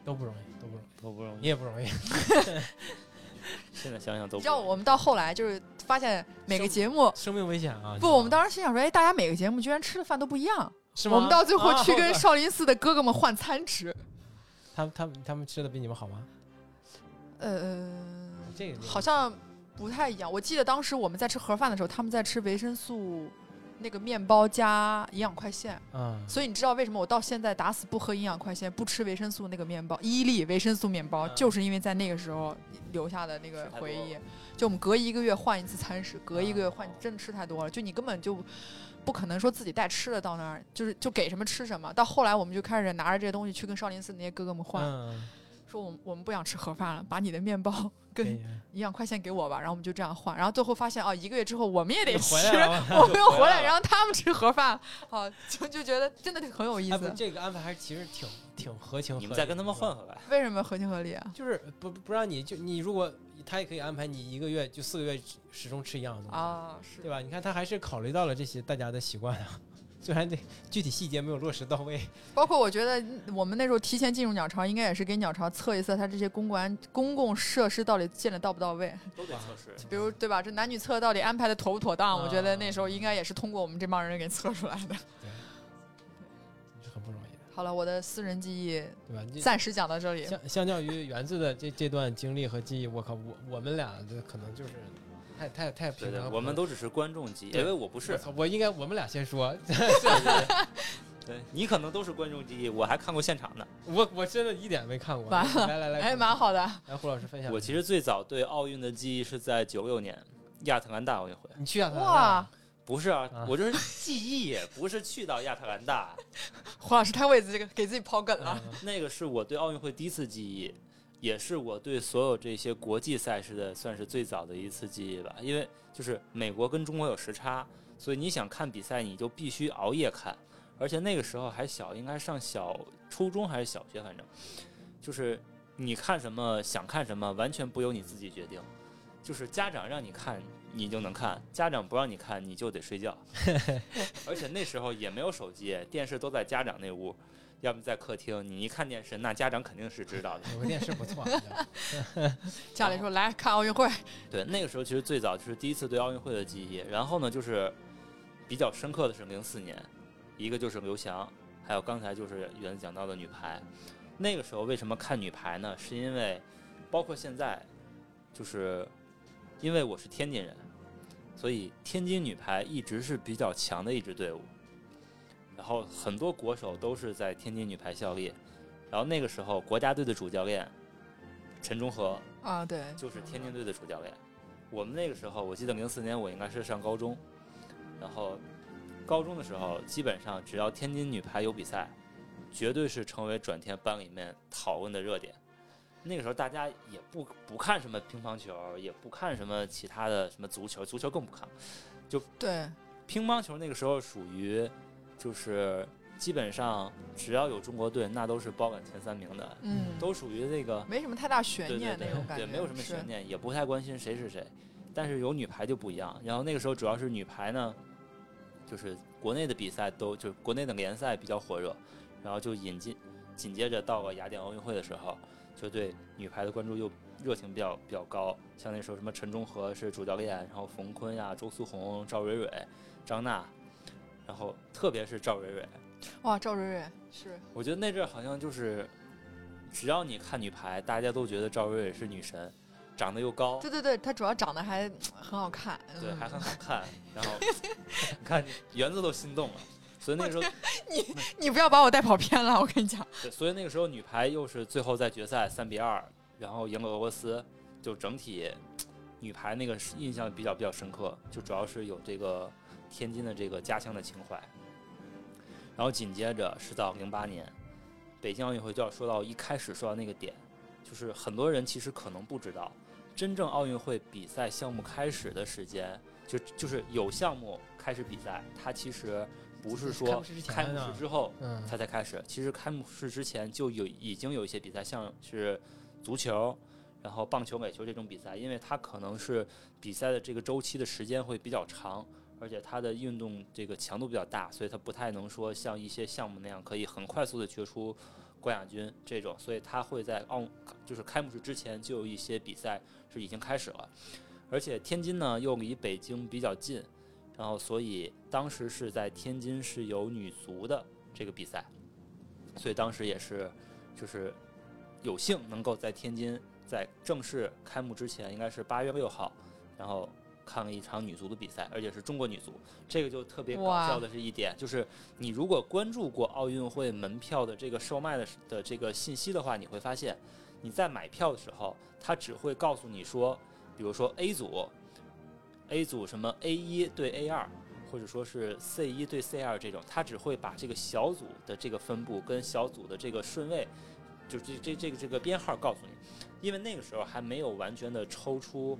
都不容易，都不容易，都不容易。你也不容易。现在想想都不你知道，我们到后来就是发现每个节目生命危险啊！不，我们当时心想说，哎，大家每个节目居然吃的饭都不一样。是吗？我们到最后啊去跟少林寺的哥哥们换餐吃。他们他们他们吃的比你们好吗？呃，这个好像不太一样。我记得当时我们在吃盒饭的时候，他们在吃维生素那个面包加营养快线。嗯，所以你知道为什么我到现在打死不喝营养快线，不吃维生素那个面包，伊利维生素面包，嗯就是因为在那个时候留下的那个回忆。就我们隔一个月换一次餐食，隔一个月啊换，真的吃太多了，就你根本就不可能说自己带吃的到那儿，就是就给什么吃什么。到后来我们就开始拿着这些东西去跟少林寺那些哥哥们换，嗯，说我们我们不想吃盒饭了，把你的面包跟营养快线给我吧，然后我们就这样换，然后最后发现哦，一个月之后我们也得吃，回来了 我们又回来，然后他们吃盒饭，哦，就就觉得真的很有意思。这个安排还是其实挺挺合情合理。你们再跟他们换，回来。为什么合情合理啊？就是不不让你就你如果他也可以安排你一个月就四个月始终吃一样的东西，啊，是对吧？你看他还是考虑到了这些大家的习惯啊，虽然这具体细节没有落实到位。包括我觉得我们那时候提前进入鸟巢，应该也是给鸟巢测一测它这些公关公共设施到底建的到不到位，都得测试。比如对吧？这男女厕到底安排的妥不妥当？啊我觉得那时候应该也是通过我们这帮人给测出来的。是很不容易的，好了，我的私人记忆对吧？你暂时讲到这里。相相较于园子的这这段经历和记忆，我靠，我我们俩的可能就是太太太对对平了，，我们都只是观众级，对因为我不是我。应该我们俩先说，对你可能都是观众级，我还看过现场呢。我我真的一点没看过。完了来来来，哎，蛮好的。来胡老师分享。我其实最早对奥运的记忆是在九六年亚特兰大奥运会。你去亚特兰大哇，不是啊啊，我就是记忆，不是去到亚特兰大。胡老师太为自己给自己刨梗了。嗯那个是我对奥运会第一次记忆，也是我对所有这些国际赛事的算是最早的一次记忆吧。因为就是美国跟中国有时差，所以你想看比赛，你就必须熬夜看。而且那个时候还小，应该上小初中还是小学，反正就是你看什么想看什么，完全不由你自己决定。就是家长让你看，你就能看；家长不让你看，你就得睡觉。而且那时候也没有手机，电视都在家长那屋，要么在客厅。你一看电视，那家长肯定是知道的。有个电视不错，家里说来看奥运会，对，那个时候其实最早就是第一次对奥运会的记忆。然后呢，就是比较深刻的是零四年，一个就是刘翔，还有刚才就是原讲到的女排。那个时候为什么看女排呢？是因为包括现在，就是因为我是天津人，所以天津女排一直是比较强的一支队伍。然后很多国手都是在天津女排效力。然后那个时候国家队的主教练陈忠和啊，对，就是天津队的主教练。我们那个时候，我记得零四年我应该是上高中，然后高中的时候，基本上只要天津女排有比赛，绝对是成为转天班里面讨论的热点。那个时候大家也不不看什么乒乓球，也不看什么其他的什么足球，足球更不看。就对，乒乓球那个时候属于就是基本上只要有中国队，那都是包揽前三名的，嗯，都属于那个没什么太大悬对对对念那种感觉，对，没有什么悬念，也不太关心谁是谁。但是有女排就不一样，然后那个时候主要是女排呢，就是国内的比赛都就是国内的联赛比较火热，然后就引进紧接着到了雅典奥运会的时候，就对女排的关注又热情比较比较高。像那时候什么陈忠和是主教练，然后冯坤呀、周苏红、赵蕊蕊、张娜，然后特别是赵蕊蕊，哇，赵蕊蕊是我觉得那阵儿好像就是，只要你看女排，大家都觉得赵蕊蕊是女神，长得又高，对对对，她主要长得还很好看，对，嗯还很好看。然后 你看园子都心动了，所以那个时候，你你不要把我带跑偏了，我跟你讲，对，所以那个时候女排又是最后在决赛三比二，然后赢了俄罗斯，就整体女排那个印象比较比较深刻，就主要是有这个天津的这个家乡的情怀。然后紧接着是到零八年北京奥运会，就要说到一开始说到那个点，就是很多人其实可能不知道，真正奥运会比赛项目开始的时间，就就是有项目开始比赛，它其实不是说开幕式之后嗯，它才开始。其实开幕式之前就有已经有一些比赛，像是足球，然后棒球、垒球这种比赛，因为它可能是比赛的这个周期的时间会比较长，而且它的运动这个强度比较大，所以它不太能说像一些项目那样可以很快速的决出冠亚军这种，所以它会在奥就是开幕式之前就有一些比赛是已经开始了，而且天津呢又离北京比较近。然后，所以当时是在天津是有女足的这个比赛，所以当时也是就是有幸能够在天津在正式开幕之前，应该是八月六号，然后看了一场女足的比赛，而且是中国女足。这个就特别搞笑的是一点，就是你如果关注过奥运会门票的这个售卖的的这个信息的话，你会发现你在买票的时候，它只会告诉你说，比如说 A 组，A 组什么 A 一对 A 二，或者说是 C 一对 C 二这种，它只会把这个小组的这个分布跟小组的这个顺位，就这这这个这个编号告诉你，因为那个时候还没有完全的抽出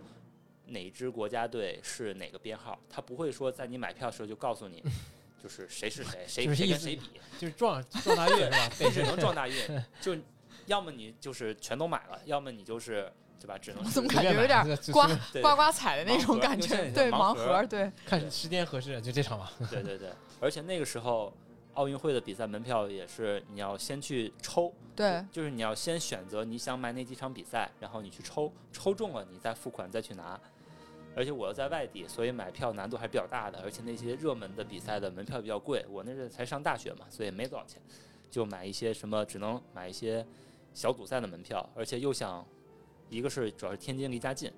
哪支国家队是哪个编号，他不会说在你买票的时候就告诉你，就是谁是谁，谁谁跟谁比，就是撞 撞大运是吧？你只能撞大运，就要么你就是全都买了，要么你就是对吧？只能我怎么感觉有点刮刮刮彩的那种感觉？对，盲盒，对，看时间合适就这场吧。对对对，而且那个时候奥运会的比赛门票也是你要先去抽，对，就是你要先选择你想买哪几场比赛，然后你去抽，抽中了你再付款再去拿。而且我又在外地，所以买票难度还是比较大的，而且那些热门的比赛的门票比较贵。我那阵才上大学嘛，所以没多少钱，就买一些什么，只能买一些小组赛的门票，而且又想，一个是主要是天津离家近，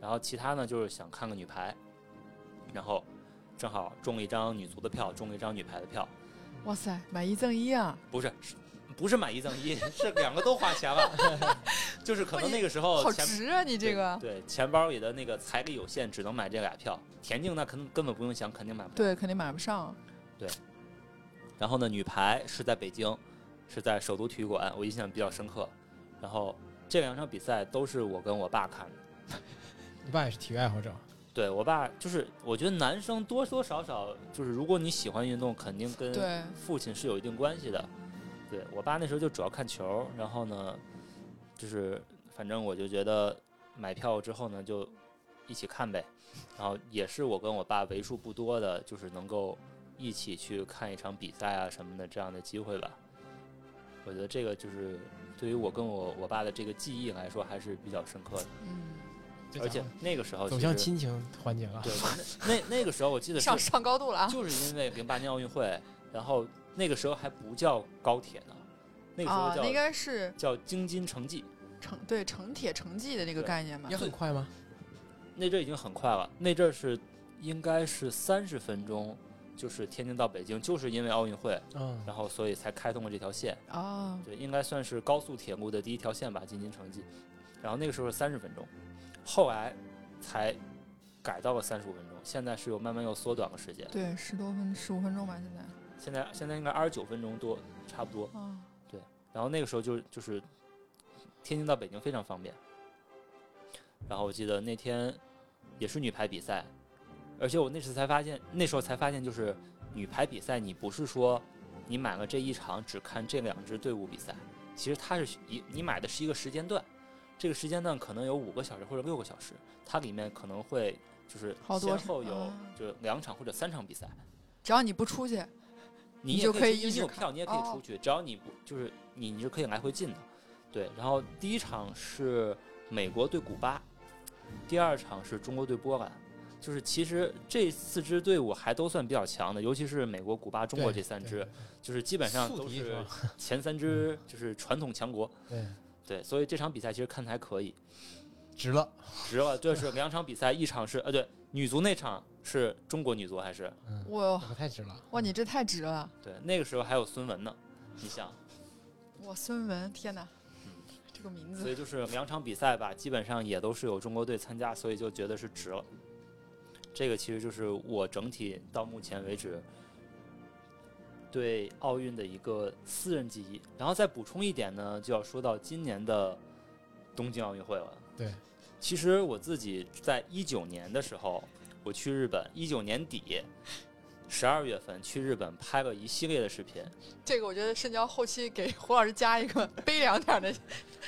然后其他呢就是想看个女排，然后正好中了一张女足的票，中了一张女排的票，哇塞，买一赠一啊！不，是不是买一赠一，是两个都花钱了，就是可能那个时候好钱值啊，你这个对钱包里的那个财力有限，只能买这俩票。田径那肯根本不用想，肯定买不到。对肯定买不上。对然后呢，女排是在北京，是在首都体育馆，我印象比较深刻。然后这两场比赛都是我跟我爸看的。你爸也是体育爱好者，对我爸就是，我觉得男生多多少少就是，如果你喜欢运动，肯定跟，父亲是有一定关系的。对我爸那时候就主要看球，然后呢，就是反正我就觉得买票之后呢，就一起看呗。然后也是我跟我爸为数不多的，就是能够一起去看一场比赛啊什么的这样的机会吧。我觉得这个就是对于我跟我我爸的这个记忆来说还是比较深刻的，嗯，而且那个时候走向亲情环节了。对那那那个时候我记得 是上上高度了啊！就是因为零八年奥运会，然后那个时候还不叫高铁呢，那个时候啊，叫、那应该是叫京津城际，城对城铁城际的那个概念嘛也？很快吗？那阵儿已经很快了，那阵儿是应该是三十分钟，就是天津到北京，就是因为奥运会，嗯，然后所以才开通了这条线，啊，对，应该算是高速铁路的第一条线吧，京津城际，然后那个时候是三十分钟，后来才改到了三十五分钟，现在是有慢慢又缩短了时间，对，十多分十五分钟吧，现在现在现在应该二十九分钟多，差不多。对，然后那个时候就就是天津到北京非常方便。然后我记得那天也是女排比赛，而且我那时才发现，那时候才发现就是女排比赛，你不是说你买了这一场只看这两支队伍比赛，其实它是一你买的是一个时间段，这个时间段可能有五个小时或者六个小时，它里面可能会就是先后有啊就是两场或者三场比赛。只要你不出去，你也可以你有票，你也可以哦出去，只要你不就是你你是可以来回进的，对。然后第一场是美国对古巴，第二场是中国对波兰，就是其实这四支队伍还都算比较强的，尤其是美国、古巴、中国这三支，就是基本上都是 前三支就是传统强国，对，对。所以这场比赛其实看的还可以，值了。值了。这是两场比赛，一场是呃对女足那场是中国女足还是嗯，哇那可太值了。哇，你这太值了！对那个时候还有孙雯呢，你想。哇，孙雯，天哪，这个名字所以就是两场比赛吧，基本上也都是有中国队参加，所以就觉得是值了。这个其实就是我整体到目前为止对奥运的一个私人记忆。然后再补充一点呢，就要说到今年的东京奥运会了。对，其实我自己在一九年的时候，我去日本，一九年底十二月份去日本拍了一系列的视频，这个我觉得深交后期给胡老师加一个悲凉点的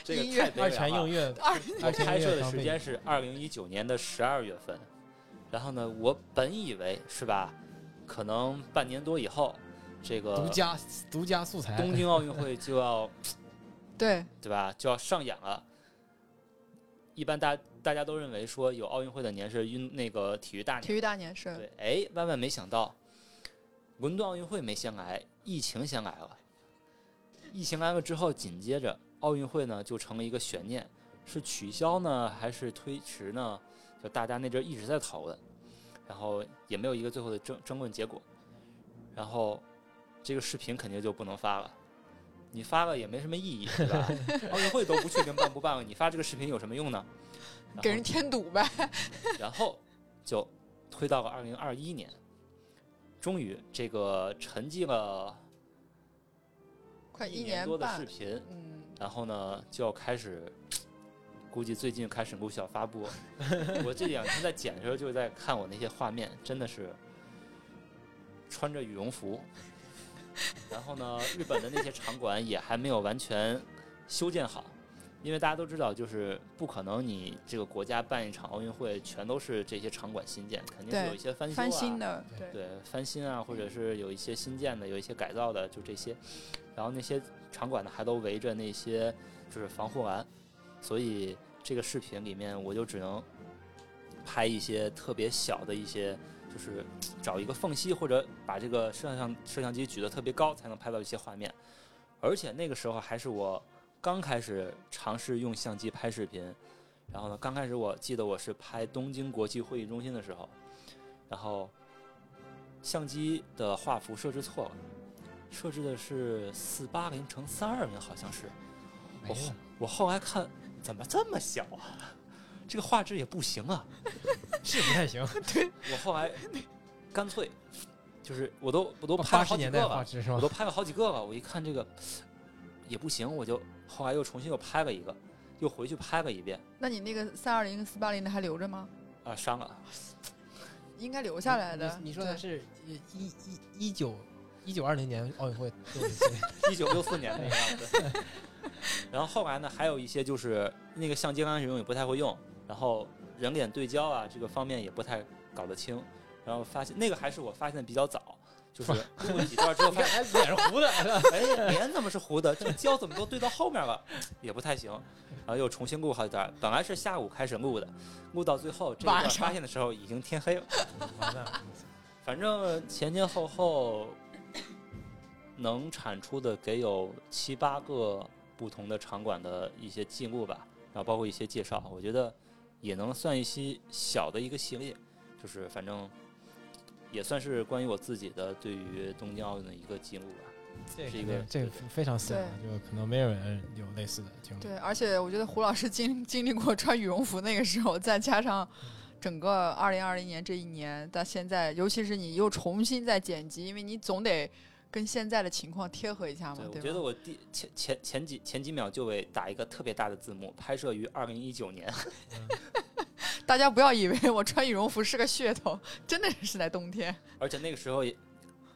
这个音乐二太悲凉了。泉映月，二我二泉拍摄的时间是二零一九年的十二月份，然后呢，我本以为是吧，可能半年多以后，这个独家独家素材，东京奥运会就要 对对吧，就要上演了。一般大大家都认为说有奥运会的年是运那个体育大年，体育大年是对，哎，万万没想到，伦敦奥运会没先来，疫情先来了。疫情来了之后，紧接着奥运会呢就成了一个悬念，是取消呢还是推迟呢？就大家那阵儿一直在讨论，然后也没有一个最后的争争论结果。然后这个视频肯定就不能发了，你发了也没什么意义，对吧？奥运会都不确定办不办了，你发这个视频有什么用呢？给人添堵呗。然后就推到了二零二一年，终于这个沉寂了快一年多的视频，嗯，然后呢就要开始，估计最近开始陆续要发布。我这两天在剪的时候就在看我那些画面，真的是穿着羽绒服，然后呢，日本的那些场馆也还没有完全修建好。因为大家都知道，就是不可能你这个国家办一场奥运会，全都是这些场馆新建，肯定是有一些翻修啊，翻新的，对对对，翻新啊，或者是有一些新建的，有一些改造的，就这些。然后那些场馆呢，还都围着那些就是防护栏，所以这个视频里面我就只能拍一些特别小的一些，就是找一个缝隙或者把这个摄像摄像机举得特别高，才能拍到一些画面。而且那个时候还是我刚开始尝试用相机拍视频，然后呢，刚开始我记得我是拍东京国际会议中心的时候，然后相机的画幅设置错了，设置的是四八零乘三二零，好像是。我后我后来看怎么这么小啊？这个画质也不行啊！是不太行，对我后来干脆就是我都我都拍了好几个了？我都拍了好几个了。我一看这个也不行，我就后来又重新又拍了一个，又回去拍了一遍那你那个三二零跟四八零的还留着吗？啊，删了。应该留下来的。你你说的是一一一一九一九二零年奥运会做的这个 一九六四年那个样子。然后后来呢，还有一些就是那个相机刚开始用也不太会用，然后人脸对焦啊这个方面也不太搞得清，然后发现那个还是我发现的比较早，就是 录了几段之后发现，哎，脸是糊的？哎，脸怎么是糊的？这胶怎么都对到后面了，也不太行。然后又重新录好几段，本来是下午开始录的，录到最后这一段发现的时候已经天黑了。反正前前后后能产出的给有七八个不同的场馆的一些记录吧，然后包括一些介绍，我觉得也能算一些小的一个系列，就是反正也算是关于我自己的对于东京奥运的一个记录吧。这是一个这个非常私人，就可能没有人有类似的经历。对，而且我觉得胡老师经 经历过穿羽绒服那个时候，再加上整个二零二零年这一年到现在，尤其是你又重新再剪辑，因为你总得跟现在的情况贴合一下嘛，对，我？觉得我第前前前几前几秒就会打一个特别大的字幕，拍摄于二零一九年。大家不要以为我穿羽绒服是个噱头，真的是在冬天。而且那个时候也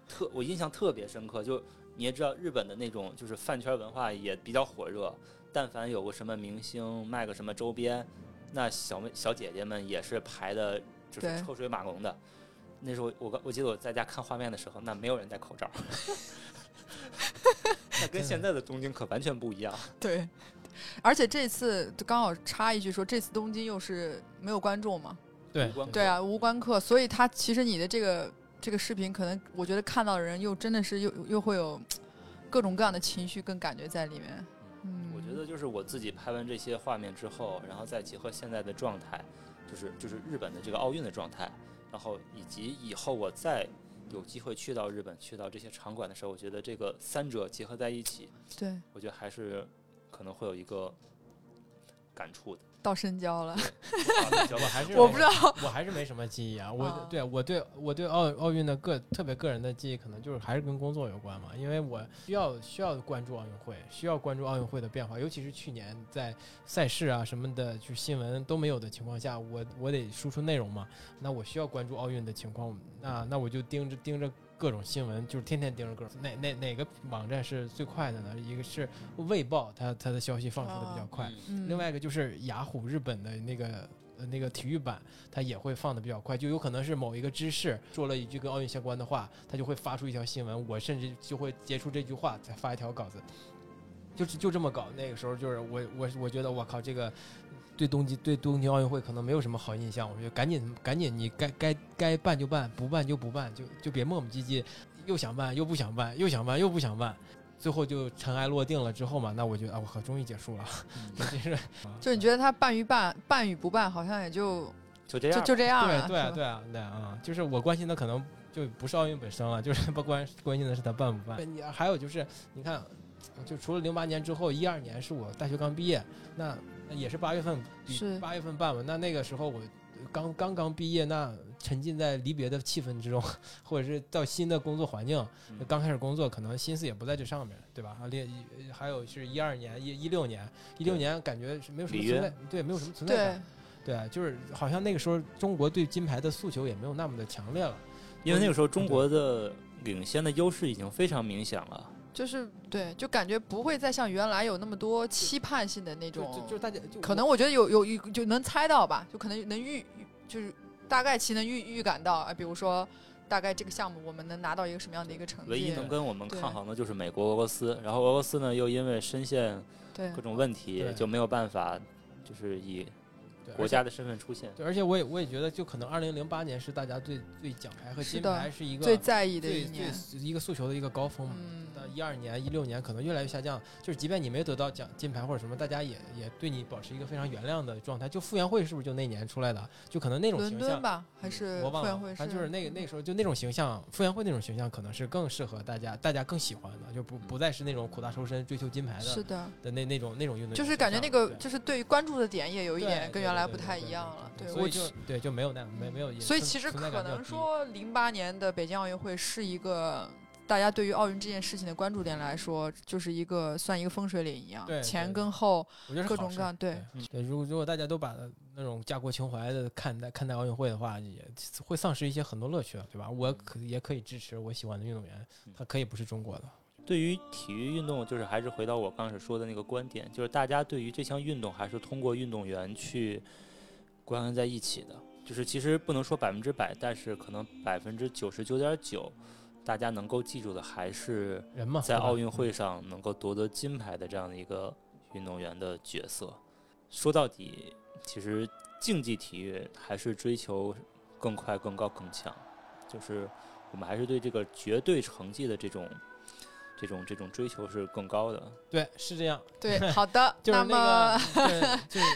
特我印象特别深刻，就你也知道日本的那种就是饭圈文化也比较火热，但凡有个什么明星卖个什么周边，那小妹小姐姐们也是排的，就是对车水马龙的。那时候我刚我记得我在家看画面的时候，那没有人戴口罩，那跟现在的东京可完全不一样。对，而且这次刚好插一句说，这次东京又是没有观众嘛，对无关对啊，无关客，所以他其实你的这个这个视频，可能我觉得看到的人又真的是又又会有 各种各样的情绪跟感觉在里面。嗯，我觉得就是我自己拍完这些画面之后，然后再结合现在的状态，就是就是日本的这个奥运的状态，然后以及以后我再有机会去到日本，去到这些场馆的时候，我觉得这个三者结合在一起，对，我觉得还是可能会有一个感触的。到深交了。我还是 我不知道，我还是没什么记忆啊。我啊对我对我对奥奥运的个特别个人的记忆，可能就是还是跟工作有关嘛，因为我需要需要关注奥运会，需要关注奥运会的变化，尤其是去年在赛事啊什么的，就新闻都没有的情况下，我我得输出内容嘛，那我需要关注奥运的情况，那那我就盯着盯着。各种新闻就是天天盯着各种哪哪哪个网站是最快的呢？一个是卫报，它它的消息放出的比较快，嗯另外一个就是雅虎日本的那个呃那个体育版，它也会放的比较快，就有可能是某一个知识说了一句跟奥运相关的话，它就会发出一条新闻，我甚至就会截出这句话再发一条稿子，就是就这么搞。那个时候就是我我我觉得我靠这个。对冬季对东京奥运会可能没有什么好印象，我觉得赶紧赶紧你该该该办就办，不办就不办，就就别磨磨唧唧，又想办又不想办，又想办又不想办，最后就尘埃落定了之后嘛，那我觉得啊，我靠，终于结束了，就是 就你觉得他办与办办与不办，好像也就就就这样。就这样了。对对啊对啊对啊，就是我关心的可能就不是奥运本身了，就是不关关心的是他办不办。你还有就是你看，就除了零八年之后，一二年是我大学刚毕业，那也是八月份是八月份办嘛，那那个时候我刚刚刚毕业，那沉浸在离别的气氛之中，或者是到新的工作环境，嗯刚开始工作，可能心思也不在这上面，对吧？啊，另还有是一二年、一一六年，一六年感觉是没有什么存在，对，没有什么存在感对。对，就是好像那个时候中国对金牌的诉求也没有那么的强烈了。因为那个时候中国的领先的优势已经非常明显了。就是对，就感觉不会再像原来有那么多期盼性的那种，就就大家就可能我觉得有有有就能猜到吧，就可能能预就是大概其能预预感到啊，比如说大概这个项目我们能拿到一个什么样的一个成绩唯一能，跟我们抗衡的就是美国、俄罗斯，然后俄罗斯呢又因为深陷对各种问题，就没有办法，就是以对国家的身份出现。对，而且我也我也觉得，就可能二零零八年是大家最最奖牌和金牌是一个最在意的最一年，最一个诉求的一个高峰嘛。嗯，那一二年、一六年可能越来越下降，就是即便你没得到奖金牌或者什么，大家也也对你保持一个非常原谅的状态。就傅园慧是不是就那年出来的？就可能那种形象，吧，还是我忘了傅园慧，反正就是那个那个时候就那种形象，傅园慧那种形象可能是更适合大家，大家更喜欢的，就不不再是那种苦大仇深追求金牌的是的，的那那种那种运动员形象，就是感觉那个就是对于关注的点也有一点跟对对对原来不太一样了，对所以就对就没有那样没没有也存，所以其实可能说，零八年的北京奥运会是一个大家对于奥运这件事情的关注点来说，就是一个算一个风水岭一样对，前跟后各种各样，对如果如果大家都把那种家国情怀的看待看待奥运会的话，也会丧失一些很多乐趣了，对吧？我可也可以支持我喜欢的运动员，他可以不是中国的。对于体育运动，就是还是回到我刚开始说的那个观点，就是大家对于这项运动还是通过运动员去关联在一起的。就是其实不能说百分之百，但是可能百分之九十九点九，大家能够记住的还是人嘛，在奥运会上能够夺得金牌的这样的一个运动员的角色。说到底，其实竞技体育还是追求更快、更高、更强，就是我们还是对这个绝对成绩的这种、这种、这种追求是更高的。对，是这样。对，好的，就是那么那个，对，就是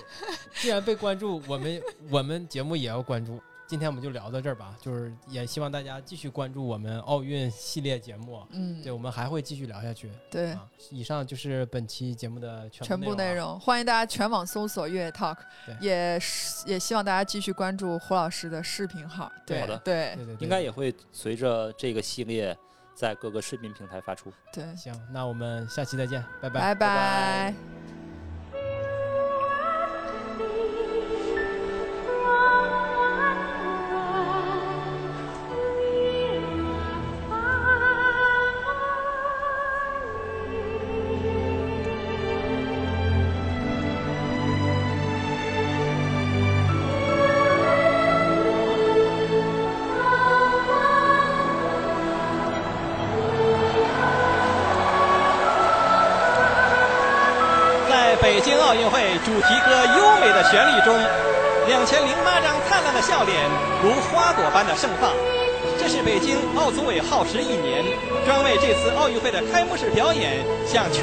既然被关注，我们我们节目也要关注。今天我们就聊到这儿吧，就是也希望大家继续关注我们奥运系列节目。嗯对，，我们还会继续聊下去。对。啊，以上就是本期节目的全全部内。容，欢迎大家全网搜索“越野 Talk”，对也是也希望大家继续关注胡老师的视频号。对好的对对对对，应该也会随着这个系列在各个视频平台发出。对，行。那我们下期再见，拜拜拜。拜在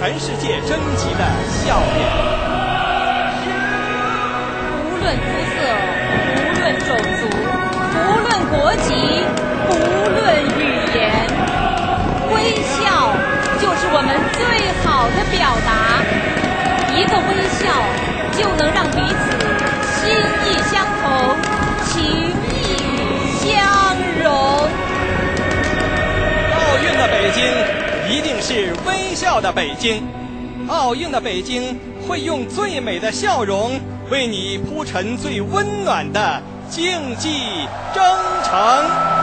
全世界的北京。奥运的北京会用最美的笑容为你铺陈最温暖的竞技征程。